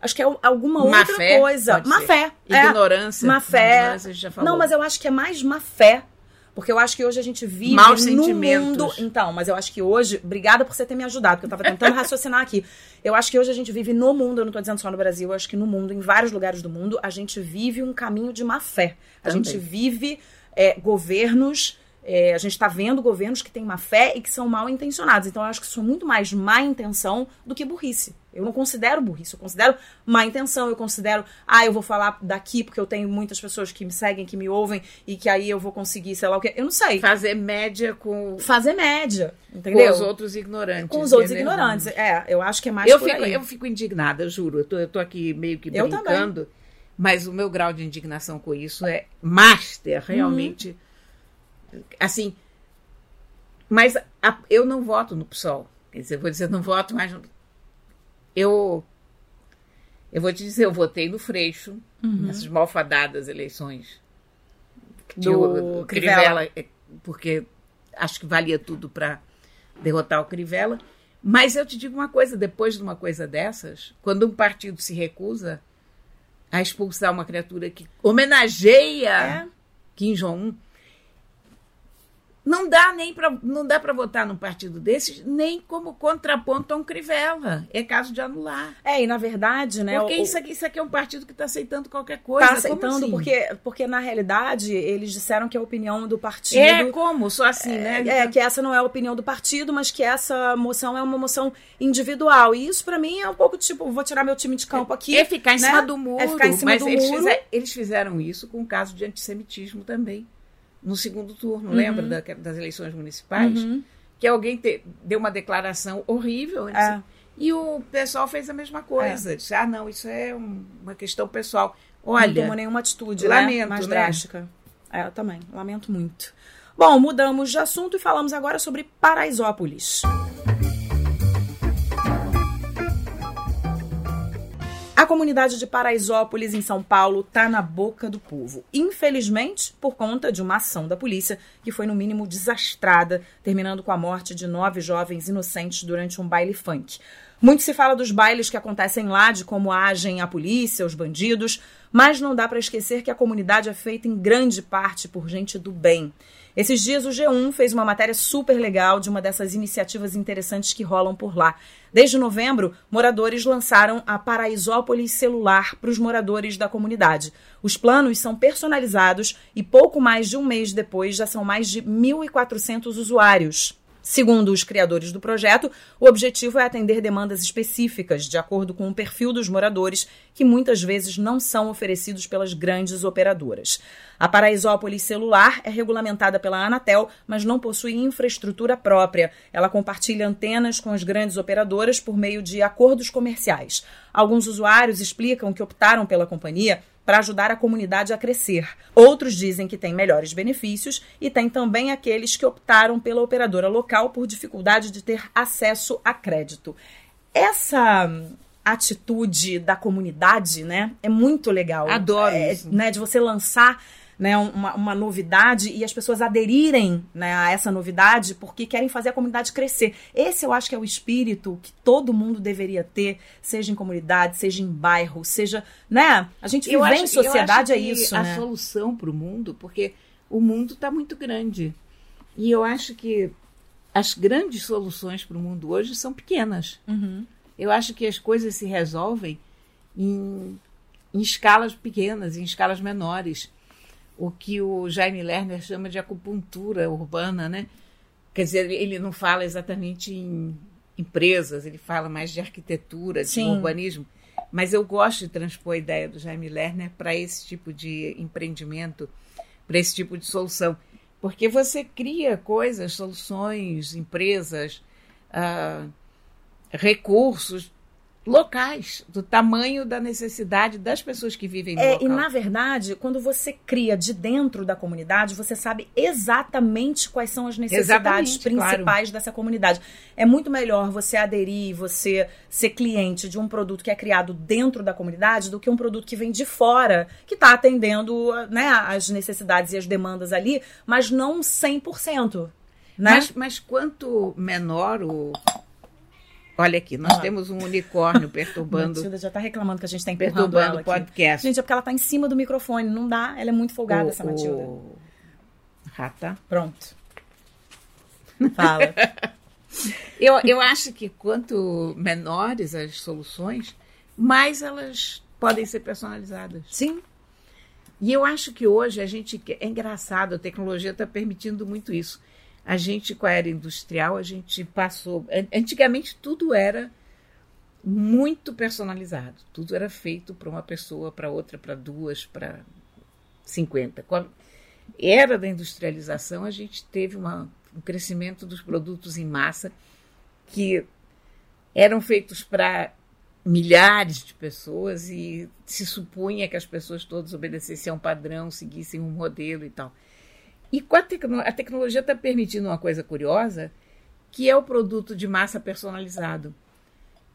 Acho que é alguma Má outra fé, coisa. Má ser. fé. é. Ignorância. Má fé. Ignorância, a gente já falou. Não, mas eu acho que é mais má fé. Porque eu acho que hoje a gente vive Maus sentimentos. mundo. Então, mas eu acho que hoje. Obrigada por você ter me ajudado, porque eu tava tentando raciocinar aqui. Eu acho que hoje a gente vive no mundo, eu não tô dizendo só no Brasil, eu acho que no mundo, em vários lugares do mundo, a gente vive um caminho de má fé. A Também. gente vive é, governos. É, a gente está vendo governos que têm má fé e que são mal intencionados. Então, eu acho que isso é muito mais má intenção do que burrice. Eu não considero burrice, eu considero má intenção, eu considero, ah, eu vou falar daqui porque eu tenho muitas pessoas que me seguem, que me ouvem e que aí eu vou conseguir, sei lá o quê. Eu não sei. Fazer média com, Fazer média, com entendeu? os outros ignorantes. Com os outros entendeu? ignorantes. É, eu acho que é mais Eu fico, aí. eu fico indignada, eu juro. Eu tô, eu tô aqui meio que Eu brincando, mas o meu grau de indignação com isso é master, realmente. Assim, mas a- eu não voto no PSOL. Quer dizer, eu vou dizer, não voto mais. no- Eu, eu vou te dizer, eu votei no Freixo, nessas malfadadas eleições. Do o Crivella. é, porque acho que valia tudo para derrotar o Crivella. Mas eu te digo uma coisa: depois de uma coisa dessas, quando um partido se recusa a expulsar uma criatura que homenageia É. Kim Jong-un, Não dá nem para não dá para votar num partido desses nem como contraponto a um Crivella. É caso de anular. É, e na verdade, né? Porque o, isso, aqui, isso aqui é um partido que está aceitando qualquer coisa. Tá aceitando, assim? porque, porque na realidade eles disseram que a opinião do partido. É como? Só assim, é, né? É, que essa não é a opinião do partido, mas que essa moção é uma moção individual. E isso, para mim, é um pouco tipo, vou tirar meu time de campo aqui. É ficar em né? cima do muro. É ficar em cima mas do eles, muro. fizer- eles fizeram isso com o caso de antissemitismo também. No segundo turno, lembra da- das eleições municipais? Uhum. Que alguém te- deu uma declaração horrível. É. E o pessoal fez a mesma coisa. Disse, ah, não, isso é um- uma questão pessoal. não Olha, tomou nenhuma atitude lamento, né? mais né? drástica. É, eu também. Lamento muito. Bom, mudamos de assunto e falamos agora sobre Paraisópolis. A comunidade de Paraisópolis, em São Paulo, está na boca do povo. Infelizmente, por conta de uma ação da polícia que foi, no mínimo, desastrada, terminando com a morte de nove jovens inocentes durante um baile funk. Muito se fala dos bailes que acontecem lá, de como agem a polícia, os bandidos, mas não dá para esquecer que a comunidade é feita em grande parte por gente do bem. Esses dias o G1 fez uma matéria super legal de uma dessas iniciativas interessantes que rolam por lá. Desde novembro, moradores lançaram a Paraisópolis Celular para os moradores da comunidade. Os planos são personalizados e pouco mais de um mês depois já são mais de 1.400 usuários. Segundo os criadores do projeto, o objetivo é atender demandas específicas, de acordo com o perfil dos moradores, que muitas vezes não são oferecidos pelas grandes operadoras. A Paraisópolis Celular é regulamentada pela Anatel, mas não possui infraestrutura própria. Ela compartilha antenas com as grandes operadoras por meio de acordos comerciais. Alguns usuários explicam que optaram pela companhia para ajudar a comunidade a crescer. Outros dizem que tem melhores benefícios e tem também aqueles que optaram pela operadora local por dificuldade de ter acesso a crédito. Essa hum, atitude da comunidade, né, é muito legal. Adoro É, isso. Né, de você lançar né, uma, uma novidade e as pessoas aderirem né, a essa novidade porque querem fazer a comunidade crescer. Esse eu acho que é o espírito que todo mundo deveria ter, seja em comunidade, seja em bairro, seja, né? A gente acho, em sociedade é isso, a né? solução para o mundo, porque o mundo está muito grande. E eu acho que as grandes soluções para o mundo hoje são pequenas. Uhum. Eu acho que as coisas se resolvem em, em escalas pequenas, em escalas menores. O que o Jaime Lerner chama de acupuntura urbana, né? Quer dizer, ele não fala exatamente em empresas, ele fala mais de arquitetura, de Sim. urbanismo. Mas eu gosto de transpor a ideia do Jaime Lerner para esse tipo de empreendimento, para esse tipo de solução. Porque você cria coisas, soluções, empresas, ah, recursos locais, do tamanho da necessidade das pessoas que vivem no É, local. e na verdade, quando você cria de dentro da comunidade, você sabe exatamente quais são as necessidades Exatamente, principais dessa comunidade. É muito melhor você aderir, você ser cliente de um produto que é criado dentro da comunidade do que um produto que vem de fora, que está atendendo né, as necessidades e as demandas ali, mas não 100%. Né? Mas, mas quanto menor o. Olha aqui, nós Ah. temos um unicórnio perturbando, Matilda já tá reclamando que a gente tá empurrando ela perturbando o aqui. podcast. Gente, é porque ela tá em cima do microfone, não dá, ela é muito folgada, o, essa Matilda. o... Rata. Pronto. Fala. Eu, eu acho que quanto menores as soluções, mais elas podem ser personalizadas. Sim. E eu acho que hoje a gente. É engraçado, a tecnologia está permitindo muito isso. A gente, com a era industrial, a gente passou. an- Antigamente tudo era muito personalizado. Tudo era feito para uma pessoa, para outra, para duas, para 50. Com a era da industrialização, a gente teve uma, um crescimento dos produtos em massa que eram feitos para milhares de pessoas e se supunha que as pessoas todas obedecessem a um padrão, seguissem um modelo e tal. E a, tecno a tecnologia está permitindo uma coisa curiosa, que é o produto de massa personalizado.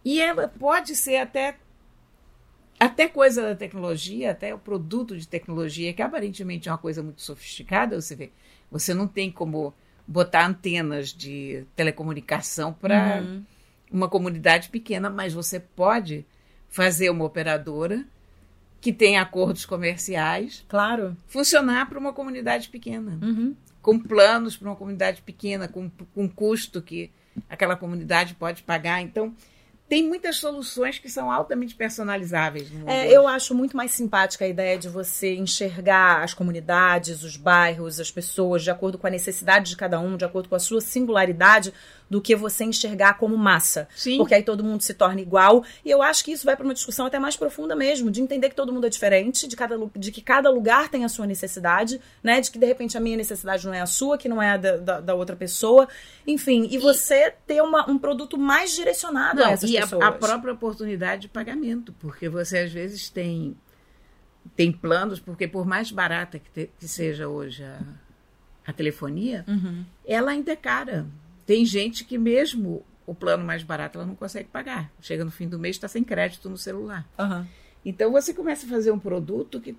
E ela pode ser até até coisa da tecnologia, até o produto de tecnologia, que aparentemente é uma coisa muito sofisticada, você vê. Você não tem como botar antenas de telecomunicação para Uhum. uma comunidade pequena, mas você pode fazer uma operadora que tem acordos comerciais Claro. funcionar para uma comunidade pequena. Uhum. com planos para uma comunidade pequena, com, com custo que aquela comunidade pode pagar. Então, tem muitas soluções que são altamente personalizáveis. É, eu acho muito mais simpática a ideia de você enxergar as comunidades, os bairros, as pessoas, de acordo com a necessidade de cada um, de acordo com a sua singularidade, do que você enxergar como massa. Sim. Porque aí todo mundo se torna igual. E eu acho que isso vai para uma discussão até mais profunda mesmo, de entender que todo mundo é diferente, de, cada, de que cada lugar tem a sua necessidade, né? De que de repente a minha necessidade não é a sua, que não é a da, da, da outra pessoa. Enfim, e, e você ter uma, um produto mais direcionado não, a essas e pessoas. A, a própria oportunidade de pagamento, porque você às vezes tem, tem planos, porque por mais barata que, te, que seja hoje a, a telefonia, uhum. ela ainda é cara. Tem gente que mesmo o plano mais barato ela não consegue pagar. Chega no fim do mês está sem crédito no celular. Uhum. Então você começa a fazer um produto que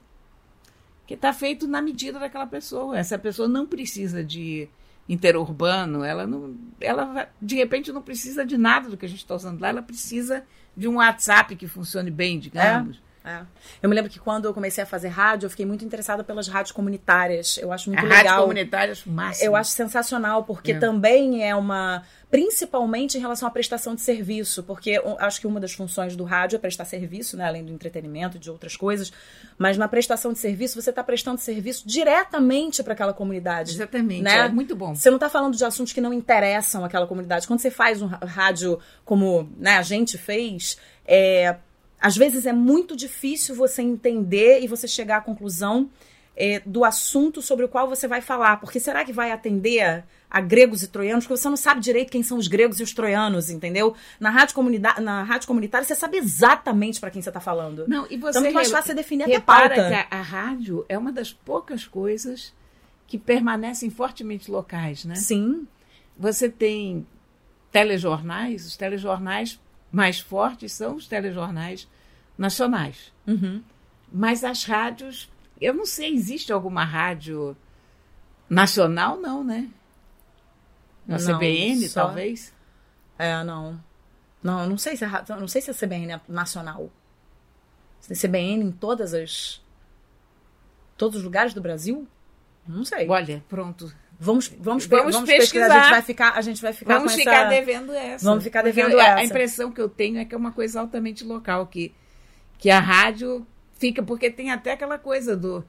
que está feito na medida daquela pessoa. Essa pessoa não precisa de interurbano, ela não, ela de repente não precisa de nada do que a gente está usando lá. Ela precisa de um WhatsApp que funcione bem, digamos. É. É. Eu me lembro que quando eu comecei a fazer rádio, eu fiquei muito interessada pelas rádios comunitárias. Eu acho muito a legal. Rádio comunitária acho máximo. Eu acho sensacional, porque é. também é uma. Principalmente em relação à prestação de serviço, porque acho que uma das funções do rádio é prestar serviço, né, além do entretenimento e de outras coisas, mas na prestação de serviço você está prestando serviço diretamente para aquela comunidade. Exatamente, né? é muito bom. Você não está falando de assuntos que não interessam aquela comunidade. Quando você faz um rádio como né, a gente fez, é, às vezes é muito difícil você entender e você chegar à conclusão é, do assunto sobre o qual você vai falar. Porque será que vai atender a gregos e troianos? Porque você não sabe direito quem são os gregos e os troianos, entendeu? Na rádio, comunida na rádio comunitária você sabe exatamente para quem você está falando. Não, e você então, é mais fácil você definir até pauta. que a, a rádio é uma das poucas coisas que permanecem fortemente locais, né? Sim. Você tem telejornais, os telejornais mais fortes são os telejornais nacionais. Uhum. Mas as rádios, eu não sei, existe alguma rádio nacional? Não, né? Na Não, CBN, só- talvez? É, não. Não, não sei se eu não sei se a CBN é nacional. Se é CBN em todas as todos os lugares do Brasil? Não sei. Olha, pronto. Vamos, vamos, Vamos vamos pesquisar. A pesquisar. gente vai ficar, a gente vai ficar Vamos ficar essa... devendo essa. Vamos ficar Porque devendo a- A essa. impressão que eu tenho é que é uma coisa altamente local, que, que a rádio fica, porque tem até aquela coisa do,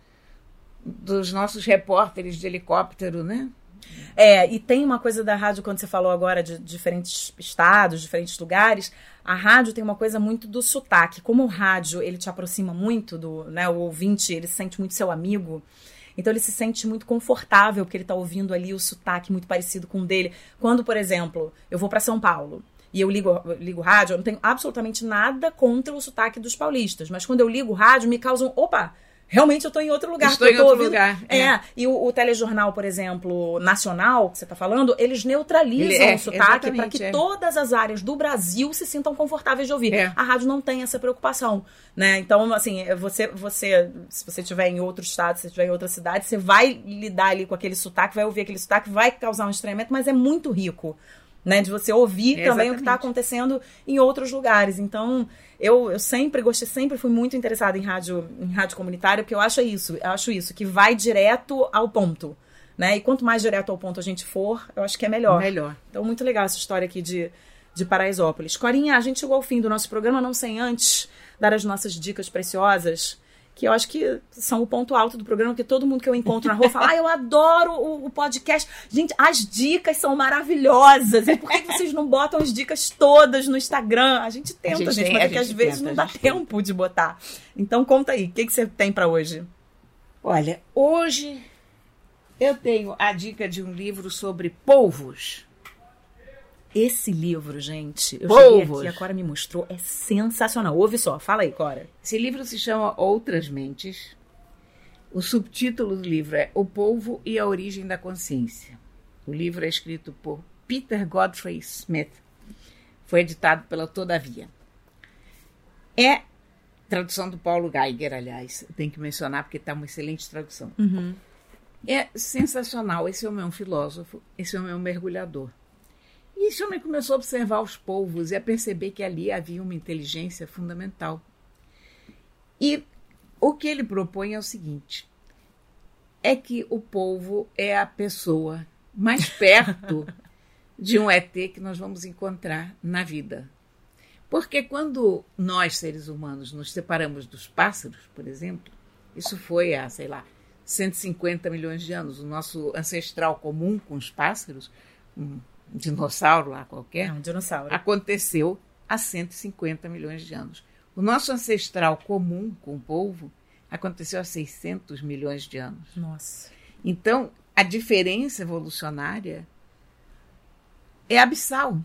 dos nossos repórteres de helicóptero, né? É, e tem uma coisa da rádio, quando você falou agora de diferentes estados, diferentes lugares, a rádio tem uma coisa muito do sotaque. Como o rádio, ele te aproxima muito do, né, o ouvinte, ele se sente muito seu amigo, então ele se sente muito confortável, porque ele tá ouvindo ali o sotaque muito parecido com o dele. Quando, por exemplo, eu vou para São Paulo e eu ligo, eu ligo rádio, eu não tenho absolutamente nada contra o sotaque dos paulistas, mas quando eu ligo rádio, me causam, opa, realmente eu tô em outro lugar. Estou em outro ouvindo- lugar, É, é. e o, o telejornal, por exemplo, nacional, que você tá falando, eles neutralizam Ele- é, o sotaque para que é. todas as áreas do Brasil se sintam confortáveis de ouvir. É. A rádio não tem essa preocupação, né? Então, assim, você, você, se você estiver em outro estado, se você estiver em outra cidade, você vai lidar ali com aquele sotaque, vai ouvir aquele sotaque, vai causar um estranhamento, mas é muito rico. Né, de você ouvir É, também o que está acontecendo em outros lugares. Então, eu, eu sempre gostei, sempre fui muito interessada em rádio, em rádio comunitária, porque eu acho isso, eu acho isso, que vai direto ao ponto. Né? E quanto mais direto ao ponto a gente for, eu acho que é melhor. Melhor. Então, muito legal essa história aqui de, de Paraisópolis. Corinha, a gente chegou ao fim do nosso programa, não sem antes dar as nossas dicas preciosas, que eu acho que são o ponto alto do programa, porque todo mundo que eu encontro na rua fala, ah, eu adoro o, o podcast. Gente, as dicas são maravilhosas. E por que vocês não botam as dicas todas no Instagram? A gente tenta, gente gente, tem- mas a é que às gente vezes tenta, não a dá tenta. tempo de botar. Então, conta aí, o que, que você tem pra hoje? Olha, hoje eu tenho a dica de um livro sobre polvos. Esse livro, gente, eu Polvos. cheguei aqui, a Cora me mostrou, é sensacional. Ouve só, fala aí, Cora. Esse livro se chama Outras Mentes. O subtítulo do livro é O Polvo e a Origem da Consciência. O livro é escrito por Peter Godfrey Smith. Foi editado pela Todavia. É tradução do Paulo Geiger, aliás. Tem que mencionar porque está uma excelente tradução. É sensacional. Esse homem é um filósofo, esse homem é um mergulhador. E homem começou a observar os polvos e a perceber que ali havia uma inteligência fundamental. E o que ele propõe é o seguinte: é que o polvo é a pessoa mais perto de um ET que nós vamos encontrar na vida. Porque quando nós, seres humanos, nos separamos dos pássaros, por exemplo, isso foi há, sei lá, 150 milhões de anos. O nosso ancestral comum com os pássaros, um dinossauro lá qualquer, é um dinossauro. aconteceu há 150 milhões de anos. O nosso ancestral comum com o polvo aconteceu há 600 milhões de anos. Nossa. Então, a diferença evolucionária é abissal.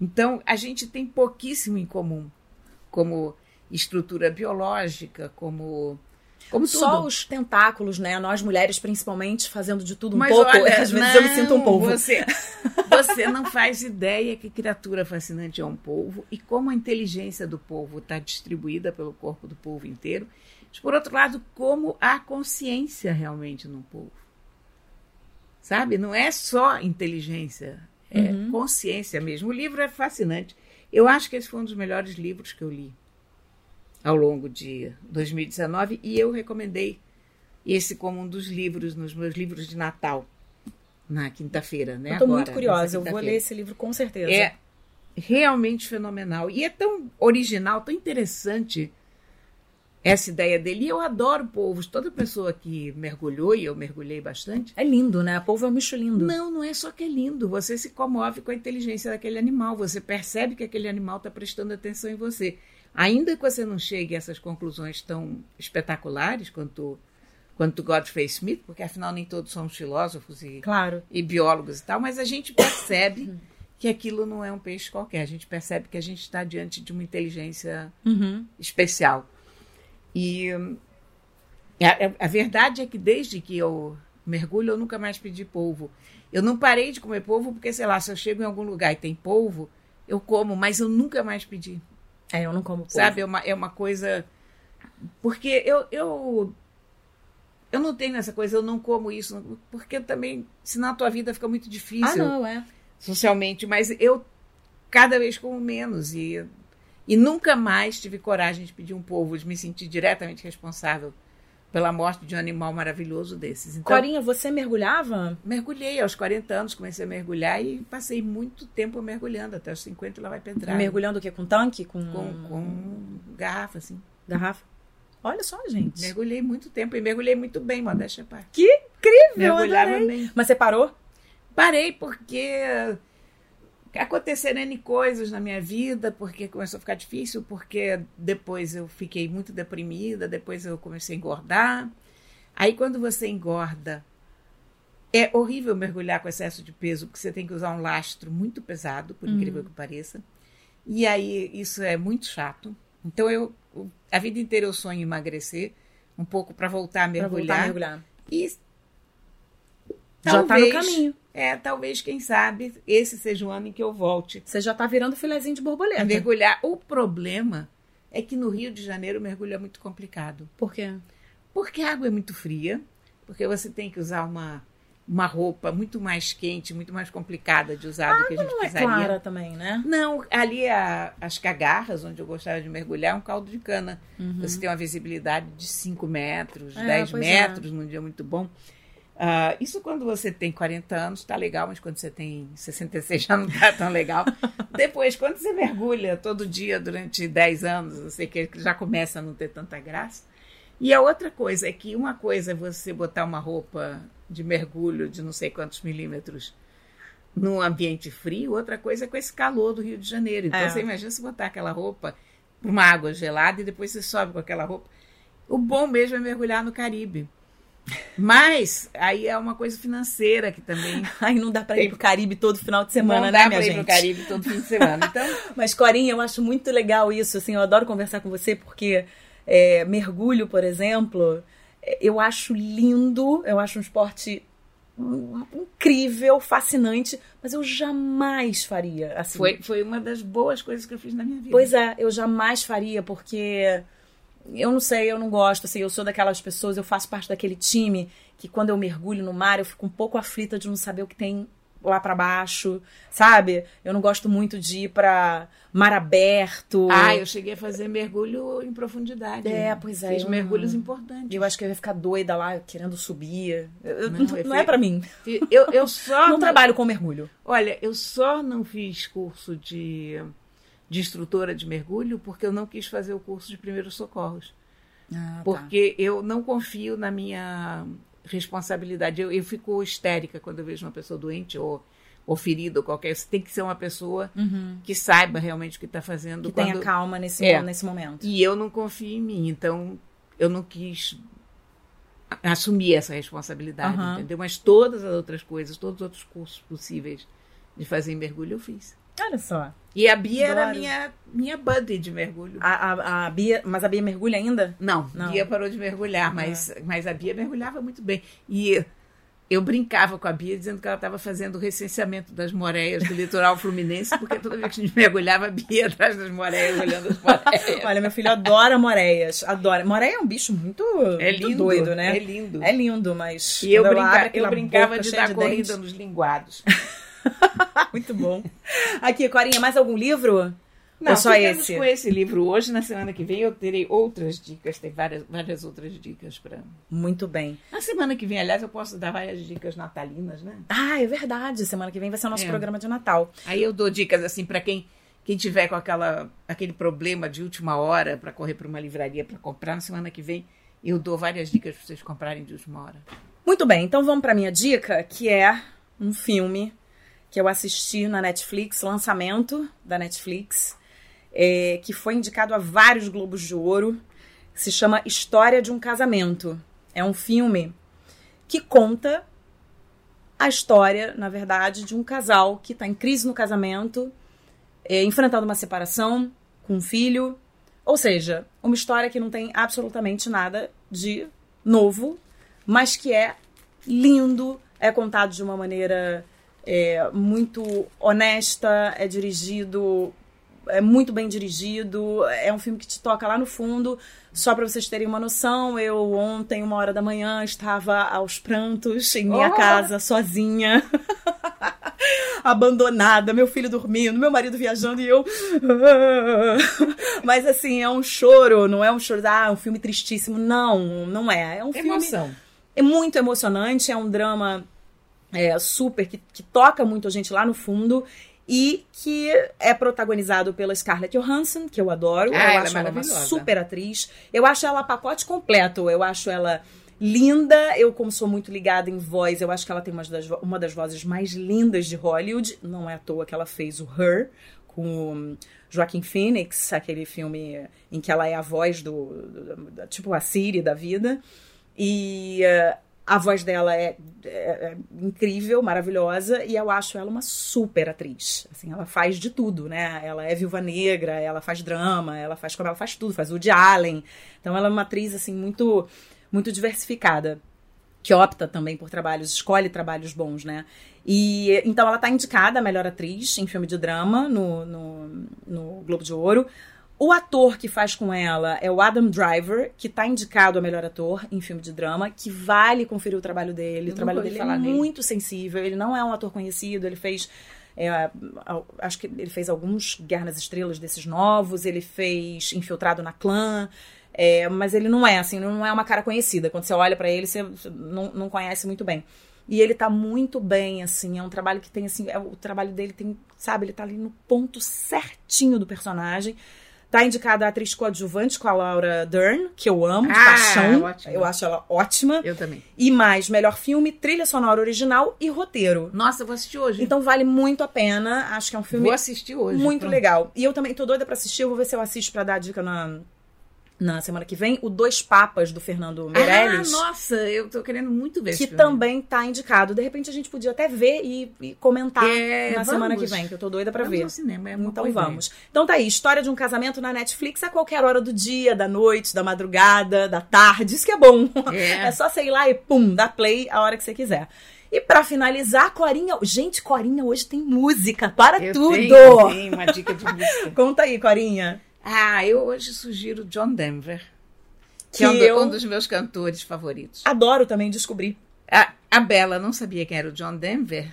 Então, a gente tem pouquíssimo em comum, como estrutura biológica, como como Só tudo. os tentáculos, né? Nós mulheres, principalmente, fazendo de tudo um Mas pouco. olha, Às vezes não, eu me sinto um polvo. Você, você não faz ideia que criatura fascinante é um polvo e como a inteligência do polvo está distribuída pelo corpo do polvo inteiro. Mas, por outro lado, como há consciência realmente no polvo. Sabe? Não é só inteligência, é Uhum. consciência mesmo. O livro é fascinante. Eu acho que esse foi um dos melhores livros que eu li ao longo de 2019 e eu recomendei esse como um dos livros nos meus livros de Natal na quinta-feira, né? Eu tô Agora, muito curiosa. Eu vou ler esse livro com certeza. É realmente fenomenal e é tão original, tão interessante essa ideia dele. E eu adoro povos. Toda pessoa que mergulhou e eu mergulhei bastante. É lindo, né? Polvo é um bicho lindo. Não, não é só que é lindo. Você se comove com a inteligência daquele animal. Você percebe que aquele animal está prestando atenção em você. Ainda que você não chegue a essas conclusões tão espetaculares quanto, quanto Godfrey Smith, porque afinal nem todos somos filósofos e, Claro. e biólogos e tal, mas a gente percebe que aquilo não é um peixe qualquer. A gente percebe que a gente está diante de uma inteligência Uhum. especial. E a, a- a verdade é que desde que eu mergulho, eu nunca mais pedi polvo. Eu não parei de comer polvo porque, sei lá, se eu chego em algum lugar e tem polvo, eu como, mas eu nunca mais pedi. É, eu não como polvo. Sabe? É uma, é uma coisa. Porque eu, eu. Eu não tenho essa coisa, eu não como isso, porque também, senão a tua vida fica muito difícil Ah, não, é. socialmente, mas eu cada vez como menos e, e nunca mais tive coragem de pedir um povo, de me sentir diretamente responsável pela morte de um animal maravilhoso desses. Então, Corinha, você mergulhava? mergulhei aos 40 anos, comecei a mergulhar e passei muito tempo mergulhando, até os 50 lá vai pedrar. Mergulhando o quê? Com tanque? Com, com, com garrafa, assim. garrafa? Olha só, gente. Mergulhei muito tempo e mergulhei muito bem, modéstia à parte. Que incrível! Mergulhava adorei. bem. Mas você parou? Parei porque aconteceram N coisas na minha vida, porque começou a ficar difícil, porque depois eu fiquei muito deprimida, depois eu comecei a engordar. Aí quando você engorda, é horrível mergulhar com excesso de peso, porque você tem que usar um lastro muito pesado, por incrível que pareça. E aí isso é muito chato. Então eu a vida inteira eu sonho em emagrecer um pouco para voltar a Pra voltar mergulhar. a mergulhar. E Já tá no caminho. É, talvez, quem sabe, esse seja o ano em que eu volte Você já tá virando filezinho de borboleta. a mergulhar. O problema é que no Rio de Janeiro o mergulho é muito complicado. Por quê? Porque a água é muito fria, porque você tem que usar uma, uma roupa muito mais quente, muito mais complicada de usar do que a gente Não é precisaria. clara também, né? Não, ali a- as cagarras, onde eu gostava de mergulhar, é um caldo de cana. Você tem uma visibilidade de 5 metros, Uhum. É, 10 pois é. metros num dia muito bom. Ah, isso quando você tem 40 anos tá legal, mas quando você tem 66 já não tá tão legal. Depois, quando você mergulha todo dia durante 10 anos, não sei que já começa a não ter tanta graça. E a outra coisa é que uma coisa é você botar uma roupa de mergulho de não sei quantos milímetros num ambiente frio, outra coisa é com esse calor do Rio de Janeiro. Então É. você imagina se botar aquela roupa para uma água gelada e depois você sobe com aquela roupa. O bom mesmo é mergulhar no Caribe. Mas aí é uma coisa financeira que também Ai, não dá pra ir pro Caribe todo final de semana, não né, dá minha para ir gente? pro Caribe todo fim de semana. Então, Mas, Corinha, eu acho muito legal isso, assim, eu adoro conversar com você, porque é, mergulho, por exemplo, é, eu acho lindo, eu acho um esporte incrível, fascinante, mas eu jamais faria, assim. foi, foi uma das boas coisas que eu fiz na minha vida. Pois é, eu jamais faria, porque eu não sei, eu não gosto, assim, eu sou daquelas pessoas, eu faço parte daquele time que quando eu mergulho no mar, eu fico um pouco aflita de não saber o que tem lá para baixo, sabe? Eu não gosto muito de ir para mar aberto. Ah, eu cheguei a fazer mergulho em profundidade. É, pois é. Fiz eu mergulhos não- importantes. Eu acho que eu ia ficar doida lá querendo subir. Eu- Não, não não é fui- para mim. Eu, eu só Não trabalho com mergulho. Olha, eu só não fiz curso de, de instrutora de mergulho porque eu não quis fazer o curso de primeiros socorros. Ah, tá. Porque eu não confio na minha responsabilidade. Eu, eu fico histérica quando eu vejo uma pessoa doente ou, ou ferida ou qualquer. Você tem que ser uma pessoa que saiba realmente o que está fazendo. Uhum. Que tenha quando- calma nesse, É. nesse momento. E eu não confio em mim, então eu não quis assumir essa responsabilidade, Aham. entendeu? Mas todas as outras coisas, todos os outros cursos possíveis de fazer mergulho eu fiz. Olha só. E a Bia era Adoro. minha, minha buddy de mergulho. A, a, a Bia, mas a Bia mergulha ainda? Não, Não. Bia parou de mergulhar, mas, mas a Bia mergulhava muito bem. E eu brincava com a Bia dizendo que ela estava fazendo o recenseamento das moreias do litoral fluminense, porque toda vez que a gente mergulhava, a Bia ia atrás das moreias, olhando as moreias. Olha, meu filho adora moreias. Adora. Moreia é um bicho muito, É muito lindo, doido, né? É lindo. É lindo, mas. E eu, brinca- eu brincava de dar corrida dente- nos linguados. Muito bom. Aqui, Corinha, mais algum livro? Não, Ou só esse? com esse livro hoje. Na semana que vem eu terei outras dicas. Tem várias, várias outras dicas para. Muito bem. Na semana que vem, aliás, eu posso dar várias dicas natalinas, né? Ah, é verdade. Semana que vem vai ser o nosso É. programa de Natal. Aí eu dou dicas assim para quem quem tiver com aquela aquele problema de última hora para correr para uma livraria para comprar na semana que vem. Eu dou várias dicas para vocês comprarem de última hora. Muito bem, então vamos para minha dica, que é um filme que eu assisti na Netflix, lançamento da Netflix, é, que foi indicado a vários Globos de Ouro. Se chama História de um Casamento. É um filme que conta a história, na verdade, de um casal que está em crise no casamento, é, enfrentando uma separação com um filho. Ou seja, uma história que não tem absolutamente nada de novo, mas que é lindo, é contado de uma maneira é, muito honesta, é dirigido, é muito bem dirigido, é um filme que te toca lá no fundo. Só para vocês terem uma noção, eu ontem, uma hora da manhã, estava aos prantos em minha Oh! casa, sozinha. abandonada, meu filho dormindo, meu marido viajando e eu. Mas assim, é um choro, não é um choro, ah, é um filme tristíssimo. Não, não é. É um filme. Emoção. É muito emocionante, é um drama é, super que, que toca muito a gente lá no fundo e que é protagonizado pela Scarlett Johansson, que eu adoro. Ah, eu ela é acho ela uma super atriz. Eu acho ela pacote completo. Eu acho ela linda. Eu, como sou muito ligada em voz, eu acho que ela tem uma das, uma das vozes mais lindas de Hollywood. Não é à toa que ela fez o Her com o Joaquin Phoenix, aquele filme em que ela é a voz do, do- do- tipo a Siri da vida. E eh, a voz dela é, é- é incrível, maravilhosa, e eu acho ela uma super atriz. Assim, ela faz de tudo, né? Ela é viúva negra, ela faz drama, ela faz como ela faz tudo, faz Woody Allen. Então ela é uma atriz assim muito muito diversificada que opta também por trabalhos, escolhe trabalhos bons, né? E então ela tá indicada a melhor atriz em filme de drama no, no, no Globo de Ouro. O ator que faz com ela é o Adam Driver, que tá indicado a melhor ator em filme de drama, que vale conferir o trabalho dele. Eu o trabalho dele é nele. muito sensível, ele não é um ator conhecido, ele fez. é, acho que ele fez alguns Guerra nas Estrelas desses novos, ele fez Infiltrado na Clã. É, mas ele não é, assim, não é uma cara conhecida. Quando você olha pra ele, você você não, não conhece muito bem. E ele tá muito bem, assim, é um trabalho que tem, assim, é, o trabalho dele tem, sabe, ele tá ali no ponto certinho do personagem. Tá indicada a atriz coadjuvante com a Laura Dern, que eu amo, de Ah, paixão. ótima. Eu acho ela ótima. Eu também. E mais, melhor filme, trilha sonora original e roteiro. Nossa, eu vou assistir hoje. Então vale muito a pena. Acho que é um filme vou assistir hoje. muito legal. E eu também tô doida pra assistir. Eu vou ver se eu assisto pra dar dica na, na semana que vem. O Dois Papas, do Fernando Meirelles. Ah, nossa, eu tô querendo muito ver que também tá indicado. De repente a gente podia até ver e, e comentar É, na vamos. semana que vem, que eu tô doida pra Vamos ver. ao cinema, é Então vamos. Então tá aí, história de um casamento na Netflix a qualquer hora do dia, da noite, da madrugada, da tarde. Isso que é bom. É. É só ir lá e pum, dá play a hora que você quiser. E pra finalizar, Corinha. Gente, Corinha hoje tem música para Eu tudo! Tenho, tenho uma dica de música. Conta aí, Corinha. Ah, eu hoje sugiro John Denver, que, Que é um, eu- um dos meus cantores favoritos. Adoro também descobrir. A, a Bela não sabia quem era o John Denver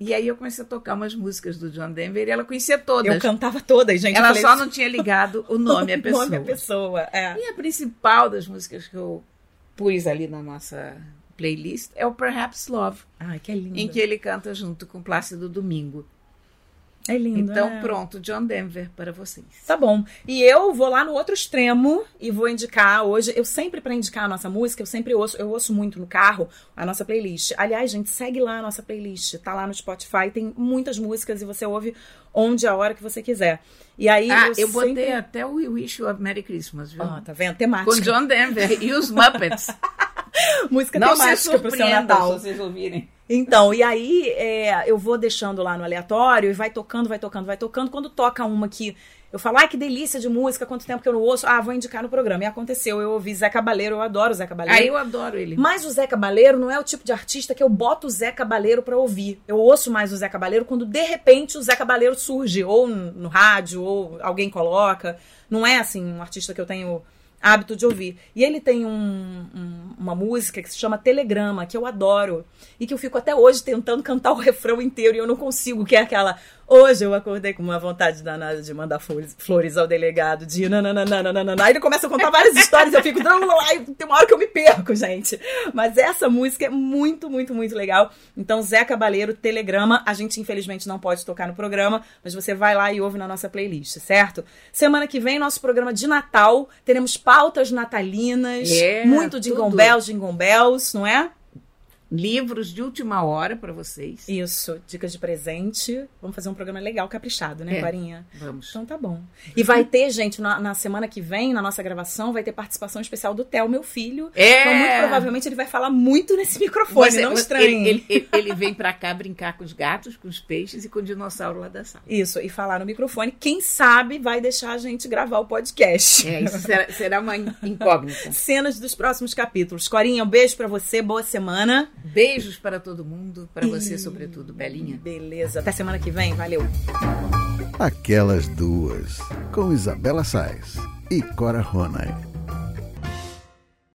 E aí eu comecei a tocar umas músicas do John Denver e ela conhecia todas. Eu cantava todas, gente. Ela falei, só não tinha ligado o nome à pessoa. o nome à pessoa, é. E a principal das músicas que eu pus ali na nossa playlist é o Perhaps Love. Ai, que lindo. Em que ele canta junto com Plácido Domingo. É lindo. Então, né? pronto, John Denver para vocês. Tá bom. E eu vou lá no outro extremo e vou indicar hoje. Eu sempre, para indicar a nossa música, eu sempre ouço, eu ouço muito no carro a nossa playlist. Aliás, gente, segue lá a nossa playlist. Tá lá no Spotify, tem muitas músicas e você ouve onde a hora que você quiser. E aí. Ah, eu, eu botei sempre... até o Wish You a Merry Christmas, viu? Ah, tá vendo? Temática. Com John Denver e os Muppets. música Não temática pro seu Natal. se vocês ouvirem. Então, e aí é, eu vou deixando lá no aleatório e vai tocando, vai tocando, vai tocando. Quando toca uma que eu falo, ai que delícia de música, quanto tempo que eu não ouço, ah, vou indicar no programa. E aconteceu, eu ouvi Zé Cabaleiro, eu adoro o Zé Cabaleiro. Aí eu adoro ele. Mas o Zé Cabaleiro não é o tipo de artista que eu boto o Zé Cabaleiro pra ouvir. Eu ouço mais o Zé Cabaleiro quando de repente o Zé Cabaleiro surge, ou no rádio, ou alguém coloca. Não é assim um artista que eu tenho hábito de ouvir. E ele tem um, um, uma música que se chama Telegrama, que eu adoro. E que eu fico até hoje tentando cantar o refrão inteiro e eu não consigo, que é aquela. Hoje eu acordei com uma vontade danada de mandar flores, flores ao delegado, de nananana. Aí ele começa a contar várias histórias, eu fico. Aí tem uma hora que eu me perco, gente. Mas essa música é muito, muito, muito legal. Então, Zé Cabaleiro, Telegrama, a gente infelizmente não pode tocar no programa, mas você vai lá e ouve na nossa playlist, certo? Semana que vem, nosso programa de Natal, teremos pautas natalinas, É, muito Jingle tudo. Bells, Jingle Bells, não é? Livros de última hora para vocês. Isso, dicas de presente. Vamos fazer um programa legal, caprichado, né, É. Clarinha? Vamos. Então tá bom. E vai ter, gente, na, na semana que vem, na nossa gravação, vai ter participação especial do Theo, meu filho. É. Então, muito provavelmente, ele vai falar muito nesse microfone, Você- não estranhe. Ele, ele- ele vem para cá brincar com os gatos, com os peixes e com o dinossauro lá da sala. Isso, e falar no microfone. Quem sabe vai deixar a gente gravar o podcast. É, isso será, será uma incógnita. Cenas dos próximos capítulos. Corinha, um beijo pra você, boa semana. Beijos para todo mundo, para você sobretudo, Belinha. Beleza, até semana que vem, valeu. Aquelas duas, com Isabela Sais e Cora Ronay.